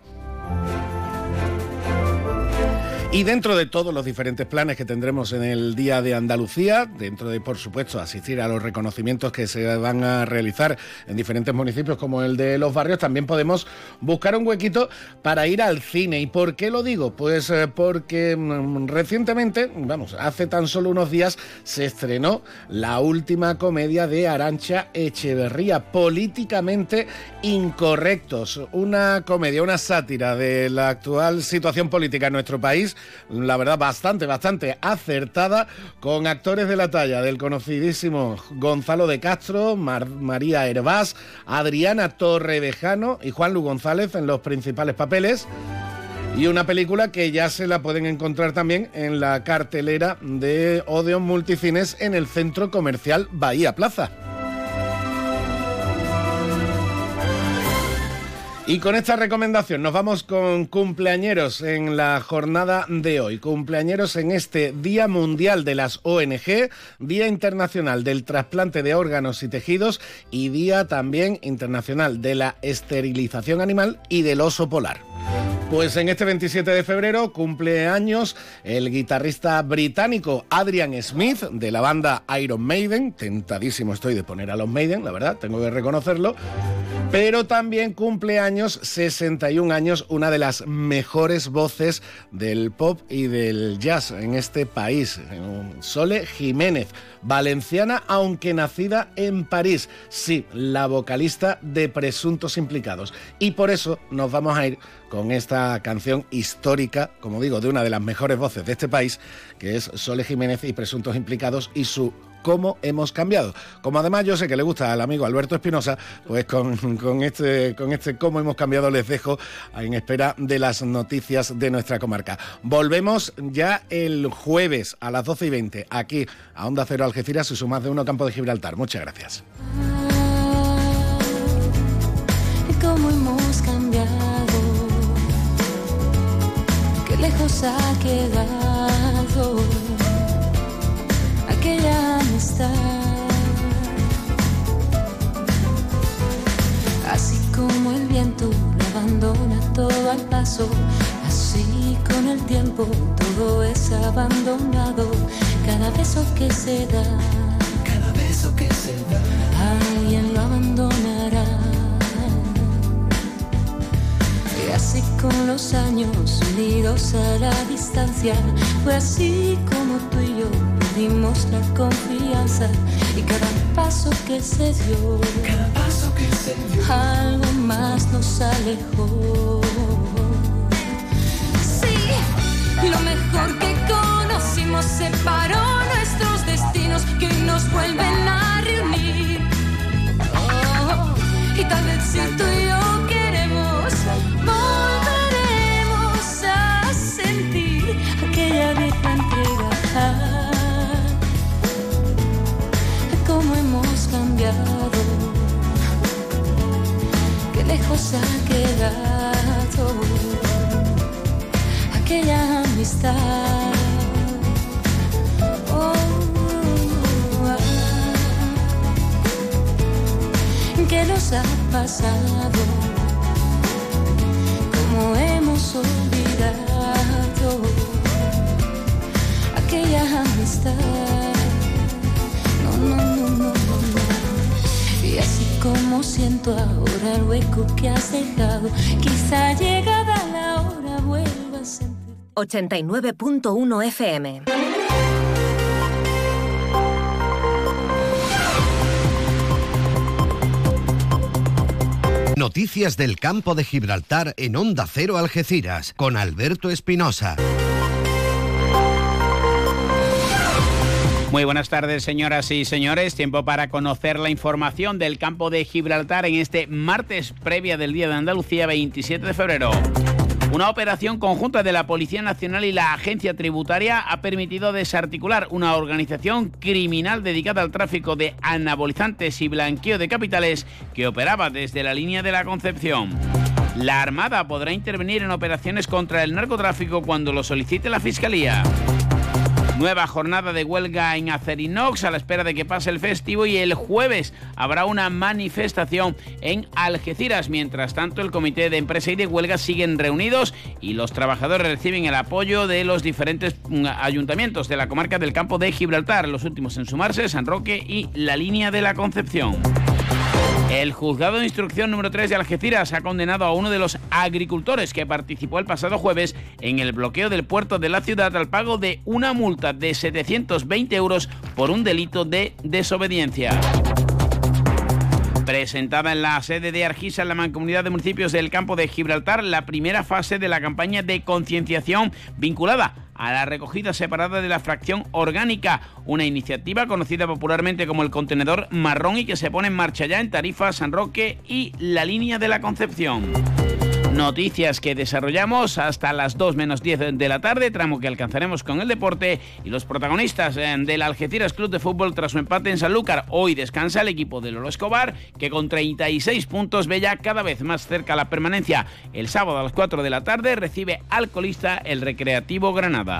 Y dentro de todos los diferentes planes que tendremos en el Día de Andalucía, dentro de, por supuesto, asistir a los reconocimientos que se van a realizar en diferentes municipios como el de los barrios, también podemos buscar un huequito para ir al cine. ¿Y por qué lo digo? Pues eh, porque mm, recientemente, vamos, hace tan solo unos días, se estrenó la última comedia de Arancha Echeverría, Políticamente Incorrectos. Una comedia, una sátira de la actual situación política en nuestro país la verdad, bastante, bastante acertada, con actores de la talla del conocidísimo Gonzalo de Castro, María Hervás, Adriana Torrevejano y Juan Lu González en los principales papeles. Y una película que ya se la pueden encontrar también en la cartelera de Odeon Multicines en el centro comercial Bahía Plaza. Y con esta recomendación nos vamos con cumpleañeros en la jornada de hoy. Cumpleañeros en este Día Mundial de las ONG, Día Internacional del Trasplante de Órganos y Tejidos y Día también Internacional de la Esterilización Animal y del Oso Polar. Pues en este 27 de febrero cumple años el guitarrista británico Adrian Smith de la banda Iron Maiden. Tentadísimo estoy de poner a los Maiden, la verdad, tengo que reconocerlo. Pero también cumple años, 61 años, una de las mejores voces del pop y del jazz en este país, Sole Jiménez, valenciana aunque nacida en París. Sí, la vocalista de Presuntos Implicados. Y por eso nos vamos a ir con esta canción histórica, como digo, de una de las mejores voces de este país, que es Sole Jiménez y Presuntos Implicados y su cómo hemos cambiado. Como además yo sé que le gusta al amigo Alberto Espinosa, pues con, este, con este cómo hemos cambiado les dejo en espera de las noticias de nuestra comarca. Volvemos ya el jueves a las 12 y 20 aquí a Onda Cero Algeciras y su más de uno Campo de Gibraltar. Muchas gracias.
Así como el viento lo abandona todo al paso, así con el tiempo todo es abandonado, cada beso que se da,
cada beso que se da,
alguien lo abandonará. Y así con los años unidos a la distancia, fue así como tú y yo perdimos la confianza y cada paso que se dio, cada paso que se dio, algo más nos alejó. Sí, lo mejor que conocimos separó nuestros destinos que nos vuelven a reunir. Oh, y tal vez si tú y yo cambiado, qué lejos ha quedado aquella amistad. Oh, ah. ¿Qué nos ha pasado? ¿Cómo hemos olvidado como siento ahora el hueco que has dejado, quizá llegada la hora vuelva a sentir.
89.1 FM.
Noticias del campo de Gibraltar en Onda Cero Algeciras con Alberto Espinosa.
Muy buenas tardes, señoras y señores. Tiempo para conocer la información del campo de Gibraltar en este martes previa del Día de Andalucía, 27 de febrero. Una operación conjunta de la Policía Nacional y la Agencia Tributaria ha permitido desarticular una organización criminal dedicada al tráfico de anabolizantes y blanqueo de capitales que operaba desde la línea de la Concepción. La Armada podrá intervenir en operaciones contra el narcotráfico cuando lo solicite la Fiscalía. Nueva jornada de huelga en Acerinox a la espera de que pase el festivo y el jueves habrá una manifestación en Algeciras. Mientras tanto, el comité de empresa y de huelga siguen reunidos y los trabajadores reciben el apoyo de los diferentes mm, ayuntamientos de la comarca del campo de Gibraltar, los últimos en sumarse, San Roque y la línea de la Concepción. El juzgado de instrucción número 3 de Algeciras ha condenado a uno de los agricultores que participó el pasado jueves en el bloqueo del puerto de la ciudad al pago de una multa de 720 euros por un delito de desobediencia. Presentada en la sede de Argisa en la Mancomunidad de Municipios del Campo de Gibraltar, la primera fase de la campaña de concienciación vinculada a la recogida separada de la fracción orgánica, una iniciativa conocida popularmente como el contenedor marrón y que se pone en marcha ya en Tarifa, San Roque y la línea de la Concepción. Noticias que desarrollamos hasta las 2 menos 10 de la tarde, tramo que alcanzaremos con el deporte y los protagonistas eh, del Algeciras Club de Fútbol tras su empate en Sanlúcar. Hoy descansa el equipo de Lolo Escobar, que con 36 puntos ve ya cada vez más cerca la permanencia. El sábado a las 4 de la tarde recibe al colista el Recreativo Granada.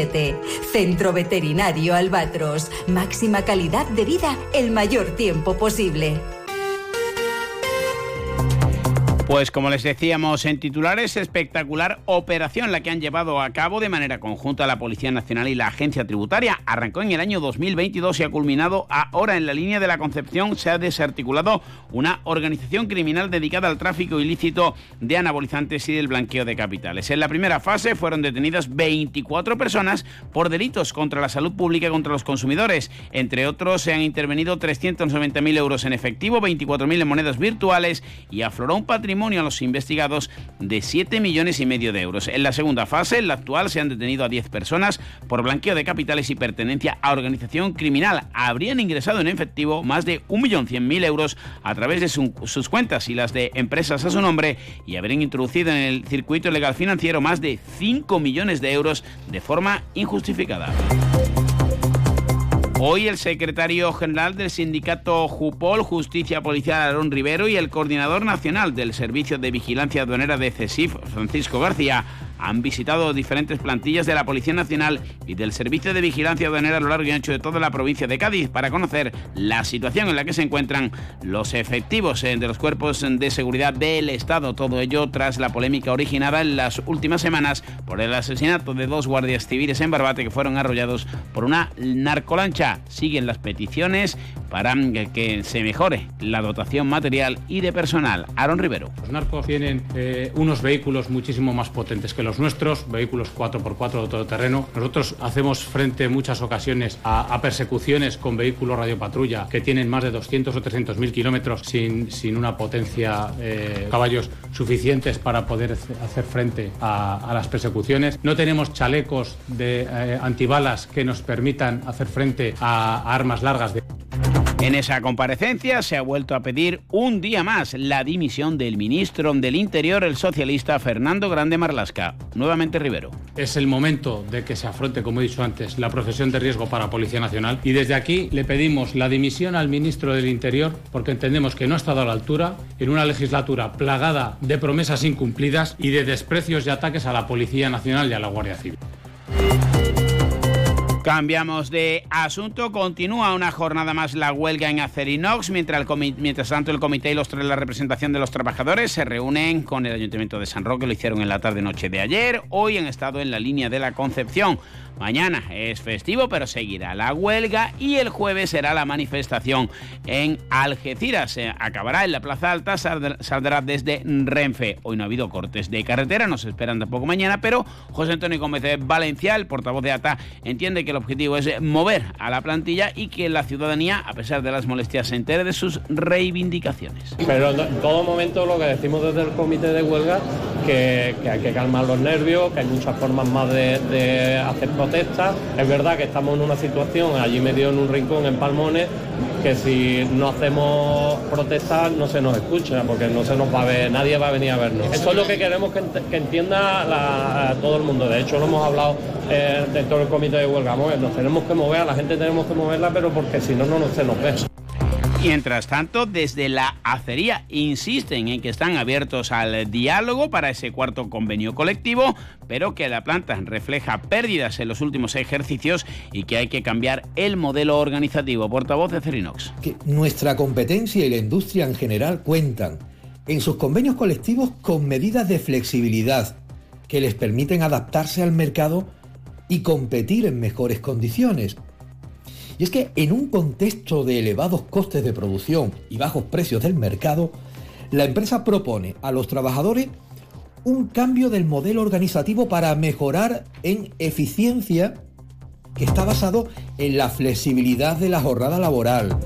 Centro Veterinario Albatros. Máxima calidad de vida el mayor tiempo posible.
Pues como les decíamos en titulares, espectacular operación la que han llevado a cabo de manera conjunta la Policía Nacional y la Agencia Tributaria. Arrancó en el año 2022 y ha culminado ahora en la línea de la Concepción. Se ha desarticulado una organización criminal dedicada al tráfico ilícito de anabolizantes y del blanqueo de capitales. En la primera fase fueron detenidas 24 personas por delitos contra la salud pública y contra los consumidores. Entre otros, se han intervenido 390.000 euros en efectivo, 24.000 en monedas virtuales y afloró un patrimonio a los investigados de 7 millones y medio de euros. En la segunda fase, en la actual, se han detenido a 10 personas por blanqueo de capitales y pertenencia a organización criminal. Habrían ingresado en efectivo más de 1.100.000 euros a través de sus cuentas y las de empresas a su nombre y habrían introducido en el circuito legal financiero más de 5 millones de euros de forma injustificada. Hoy el secretario general del sindicato Jupol, Justicia Policial Aarón Rivero y el coordinador nacional del Servicio de Vigilancia Aduanera de CESIF, Francisco García, han visitado diferentes plantillas de la Policía Nacional y del Servicio de Vigilancia Aduanera a lo largo y ancho de toda la provincia de Cádiz para conocer la situación en la que se encuentran los efectivos eh, de los cuerpos de seguridad del Estado. Todo ello tras la polémica originada en las últimas semanas por el asesinato de dos guardias civiles en Barbate que fueron arrollados por una narcolancha. Siguen las peticiones para que se mejore la dotación material y de personal. Aaron Rivero.
Los narcos tienen eh, unos vehículos muchísimo más potentes que los nuestros, vehículos 4x4 de todo terreno. Nosotros hacemos frente en muchas ocasiones a, persecuciones con vehículos radiopatrulla que tienen más de 200 o 300 mil kilómetros sin, sin una potencia eh, caballos suficientes para poder hacer frente a, las persecuciones. No tenemos chalecos de eh, antibalas que nos permitan hacer frente a armas largas. De...
En esa comparecencia se ha vuelto a pedir un día más la dimisión del ministro del Interior, el socialista Fernando Grande Marlasca. Nuevamente Rivero.
Es el momento de que se afronte, como he dicho antes, la profesión de riesgo para Policía Nacional y desde aquí le pedimos la dimisión al ministro del Interior porque entendemos que no ha estado a la altura en una legislatura plagada de promesas incumplidas y de desprecios y ataques a la Policía Nacional y a la Guardia Civil.
Cambiamos de asunto. Continúa una jornada más la huelga en Acerinox, mientras, mientras tanto el comité y los, la representación de los trabajadores se reúnen con el Ayuntamiento de San Roque. Lo hicieron en la tarde-noche de ayer. Hoy han estado en la línea de la Concepción. Mañana es festivo, pero seguirá la huelga y el jueves será la manifestación en Algeciras. Se acabará en la Plaza Alta, saldrá desde Renfe. Hoy no ha habido cortes de carretera, nos esperan tampoco mañana, pero José Antonio Gómez Valencia, el portavoz de ATA, entiende que el objetivo es mover a la plantilla y que la ciudadanía, a pesar de las molestias, se entere de sus reivindicaciones.
Pero en todo momento lo que decimos desde el comité de huelga, que, que hay que calmar los nervios, que hay muchas formas más de, de hacer Es verdad que estamos en una situación allí medio en un rincón en Palmones que si no hacemos protestas no se nos escucha porque no se nos va a ver, nadie va a venir a vernos. Eso es lo que queremos que, entienda todo el mundo. De hecho lo hemos hablado eh, dentro del comité de huelga. Nos tenemos que mover, a la gente tenemos que moverla, pero porque si no, no se nos ve.
Mientras tanto, desde la acería insisten en que están abiertos al diálogo para ese cuarto convenio colectivo, pero que la planta refleja pérdidas en los últimos ejercicios y que hay que cambiar el modelo organizativo. Portavoz de Cerinox.
Nuestra competencia y la industria en general cuentan en sus convenios colectivos con medidas de flexibilidad que les permiten adaptarse al mercado y competir en mejores condiciones. Y es que en un contexto de elevados costes de producción y bajos precios del mercado, la empresa propone a los trabajadores un cambio del modelo organizativo para mejorar en eficiencia que está basado en la flexibilidad de la jornada laboral,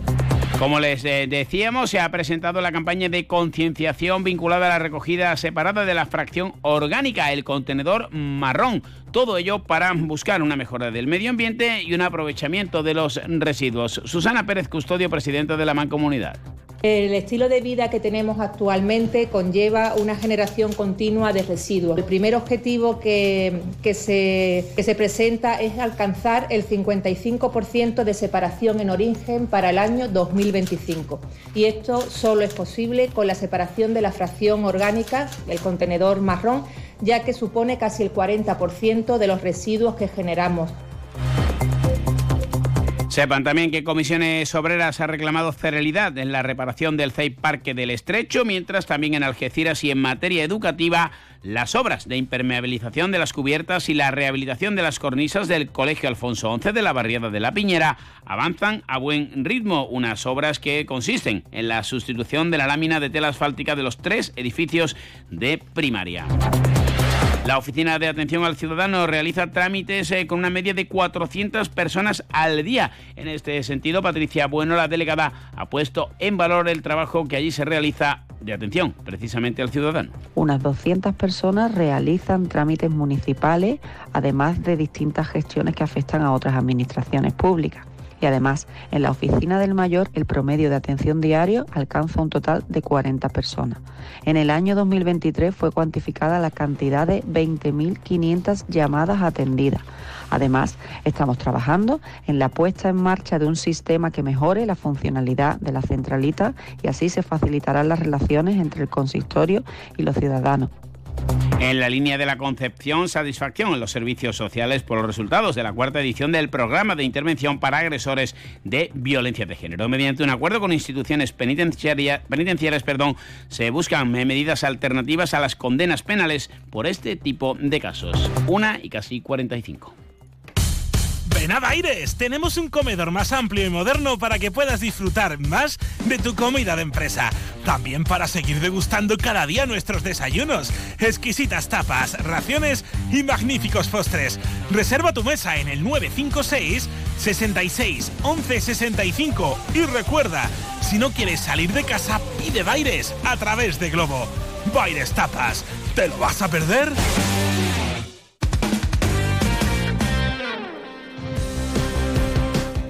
como les eh, decíamos, se ha presentado la campaña de concienciación vinculada a la recogida separada de la fracción orgánica, el contenedor marrón. Todo ello para buscar una mejora del medio ambiente y un aprovechamiento de los residuos. Susana Pérez Custodio, presidenta de la Mancomunidad.
El estilo de vida que tenemos actualmente conlleva una generación continua de residuos. El primer objetivo que, se, que se presenta es alcanzar el 55% de separación en origen para el año 2025. Y esto solo es posible con la separación de la fracción orgánica, el contenedor marrón, ya que supone casi el 40% de los residuos que generamos
Sepan también que Comisiones Obreras ha reclamado celeridad en la reparación del CEI Parque del Estrecho, mientras también en Algeciras y en materia educativa las obras de impermeabilización de las cubiertas y la rehabilitación de las cornisas del Colegio Alfonso XI de la barriada de la Piñera avanzan a buen ritmo, unas obras que consisten en la sustitución de la lámina de tela asfáltica de los tres edificios de primaria. La Oficina de Atención al Ciudadano realiza trámites eh, con una media de 400 personas al día. En este sentido, Patricia Bueno, la delegada, ha puesto en valor el trabajo que allí se realiza de atención precisamente al ciudadano.
Unas 200 personas realizan trámites municipales, además de distintas gestiones que afectan a otras administraciones públicas y además en la oficina del mayor el promedio de atención diario alcanza un total de 40 personas. En el año 2023 fue cuantificada la cantidad de 20.500 llamadas atendidas. Además, estamos trabajando en la puesta en marcha de un sistema que mejore la funcionalidad de la centralita y así se facilitarán las relaciones entre el consistorio y los ciudadanos.
En la línea de la concepción, satisfacción en los servicios sociales por los resultados de la cuarta edición del programa de intervención para agresores de violencia de género. Mediante un acuerdo con instituciones penitenciarias, perdón, se buscan medidas alternativas a las condenas penales por este tipo de casos. Una y casi 45.
Ven a Baires, tenemos un comedor más amplio y moderno para que puedas disfrutar más de tu comida de empresa. También para seguir degustando cada día nuestros desayunos, exquisitas tapas, raciones y magníficos postres. Reserva tu mesa en el 956 66 11 65 y recuerda, si no quieres salir de casa, pide Baires a través de Globo. Baires Tapas, ¿te lo vas a perder?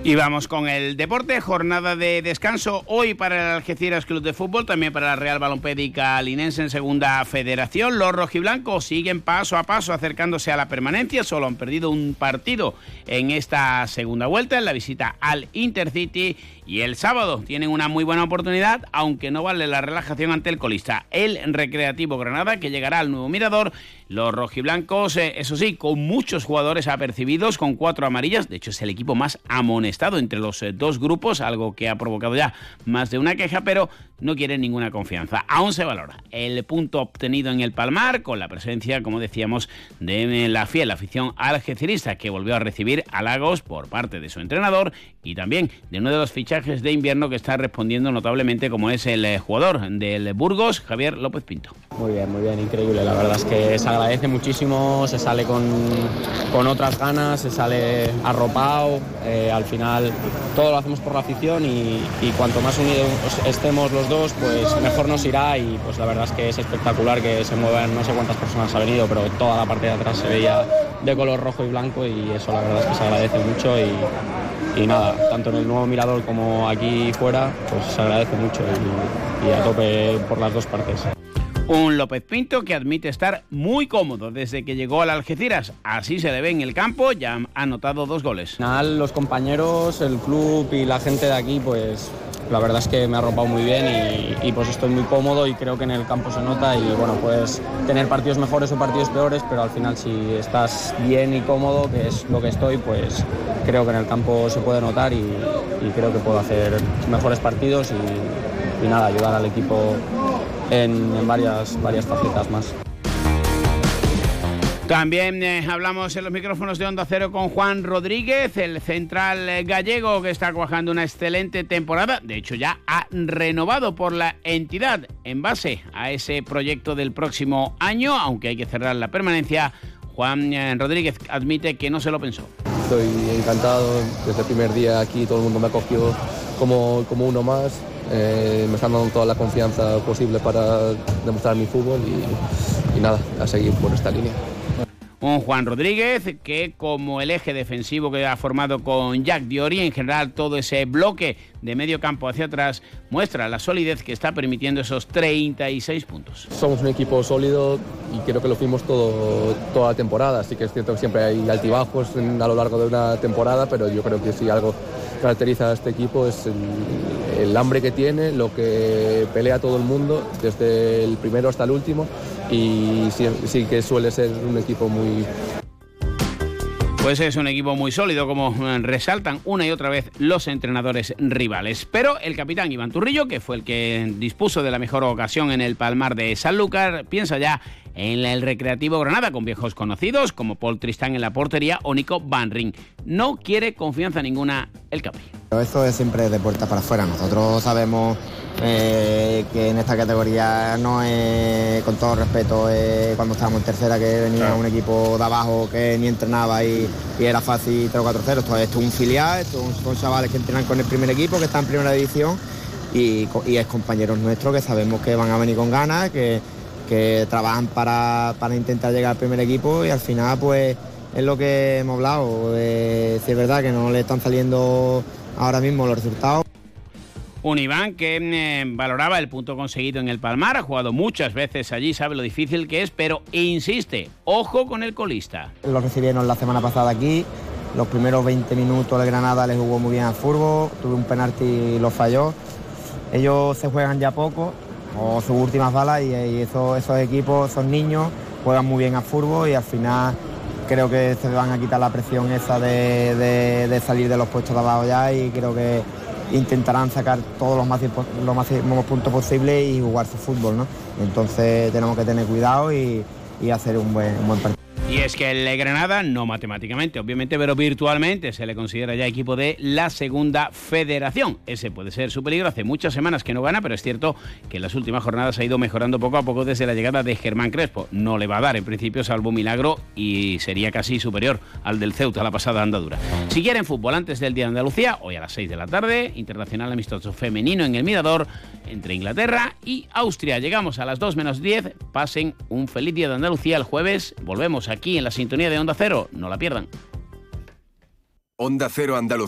Y vamos con el deporte, jornada de descanso hoy para el Algeciras Club de Fútbol, también para la Real Balompédica Linense en Segunda Federación. Los rojiblancos siguen paso a paso acercándose a la permanencia, solo han perdido un partido en esta segunda vuelta, en la visita al Intercity y el sábado tienen una muy buena oportunidad, aunque no vale la relajación ante el colista, el Recreativo Granada, que llegará al nuevo mirador. Los rojiblancos, eh, eso sí, con muchos jugadores apercibidos, con cuatro amarillas. De hecho, es el equipo más amonestado entre los eh, dos grupos, algo que ha provocado ya más de una queja, pero no quieren ninguna confianza. Aún se valora el punto obtenido en el Palmar, con la presencia, como decíamos, de la fiel afición algecirista, que volvió a recibir halagos por parte de su entrenador y también de uno de los fichajes de invierno que está respondiendo notablemente, como es el eh, jugador del Burgos, Javier López Pinto.
Muy bien, muy bien, increíble. La verdad es que se agradece muchísimo, se sale con, con otras ganas, se sale arropado. Eh, al final todo lo hacemos por la afición y, cuanto más unidos estemos los dos, pues mejor nos irá. Y pues la verdad es que es espectacular que se muevan, no sé cuántas personas ha venido, pero toda la parte de atrás se veía de color rojo y blanco y eso la verdad es que se agradece mucho. Y, nada, tanto en el nuevo mirador como aquí fuera, pues se agradece mucho y a tope por las dos partes.
Un López Pinto que admite estar muy cómodo desde que llegó al Algeciras. Así se le ve en el campo, ya ha anotado dos goles.
Los compañeros, el club y la gente de aquí, pues la verdad es que me ha arropado muy bien y, pues estoy muy cómodo y creo que en el campo se nota y bueno, puedes tener partidos mejores o partidos peores, pero al final si estás bien y cómodo, que es lo que estoy, pues creo que en el campo se puede notar y, y creo que puedo hacer mejores partidos y, y nada, ayudar al equipo en, en varias, varias facetas más.
También eh, hablamos en los micrófonos de Onda Cero con Juan Rodríguez, el central eh, gallego que está cuajando una excelente temporada. De hecho, ya ha renovado por la entidad en base a ese proyecto del próximo año, aunque hay que cerrar la permanencia. Juan eh, Rodríguez admite que no se lo pensó.
Estoy encantado, desde el primer día aquí todo el mundo me acogió como, como uno más. Eh, me están dando toda la confianza posible para demostrar mi fútbol y, y nada, a seguir por esta línea
un Juan Rodríguez que como el eje defensivo que ha formado con Jack Diori, en general todo ese bloque de medio campo hacia atrás muestra la solidez que está permitiendo esos 36 puntos.
Somos un equipo sólido y creo que lo fuimos todo, toda la temporada, así que es cierto que siempre hay altibajos a lo largo de una temporada, pero yo creo que si algo caracteriza a este equipo es el, hambre que tiene, lo que pelea todo el mundo, desde el primero hasta el último y sí, sí, que suele ser un equipo muy...
Pues es un equipo muy sólido, como eh, resaltan una y otra vez los entrenadores rivales. Pero el capitán Iván Turrillo, que fue el que dispuso de la mejor ocasión en el Palmar de Sanlúcar, piensa ya en el Recreativo Granada con viejos conocidos como Paul Tristán en la portería o Nico Van Ring. No quiere confianza ninguna el Capri.
Esto es siempre de puerta para afuera. Nosotros sabemos eh, que en esta categoría no es, con todo respeto, eh, cuando estábamos en tercera que venía un equipo de abajo que ni entrenaba y, era fácil 3-4-0. Esto, es un filial, esto son chavales que entrenan con el primer equipo, que está en primera división y, es compañeros nuestros que sabemos que van a venir con ganas, que, trabajan para, intentar llegar al primer equipo y al final pues es lo que hemos hablado. Eh, si es verdad que no le están saliendo ahora mismo los resultados.
Un Iván que eh, valoraba el punto conseguido en el Palmar, ha jugado muchas veces allí, sabe lo difícil que es, pero insiste, ojo con el colista.
Lo recibieron la semana pasada aquí, los primeros 20 minutos de Granada le jugó muy bien al fútbol, tuve un penalti y lo falló. Ellos se juegan ya poco, o sus últimas balas, y, esos, equipos, esos niños, juegan muy bien al fútbol y al final creo que se van a quitar la presión esa de, salir de los puestos de abajo ya y creo que intentarán sacar todos los máximos, puntos posibles y jugar su fútbol, ¿no? Entonces tenemos que tener cuidado y, hacer un buen, un buen partido.
Y es que el Granada, no matemáticamente, obviamente, pero virtualmente se le considera ya equipo de la segunda federación. Ese puede ser su peligro. Hace muchas semanas que no gana, pero es cierto que en las últimas jornadas ha ido mejorando poco a poco desde la llegada de Germán Crespo. No le va a dar, en principio, salvo milagro y sería casi superior al del Ceuta la pasada andadura. Si quieren fútbol antes del Día de Andalucía, hoy a las 6 de la tarde, Internacional Amistoso Femenino en el Mirador entre Inglaterra y Austria. Llegamos a las 2 menos 10. Pasen un feliz Día de Andalucía el jueves. Volvemos aquí en la sintonía de Onda Cero. No la pierdan.
Onda Cero Andalucía.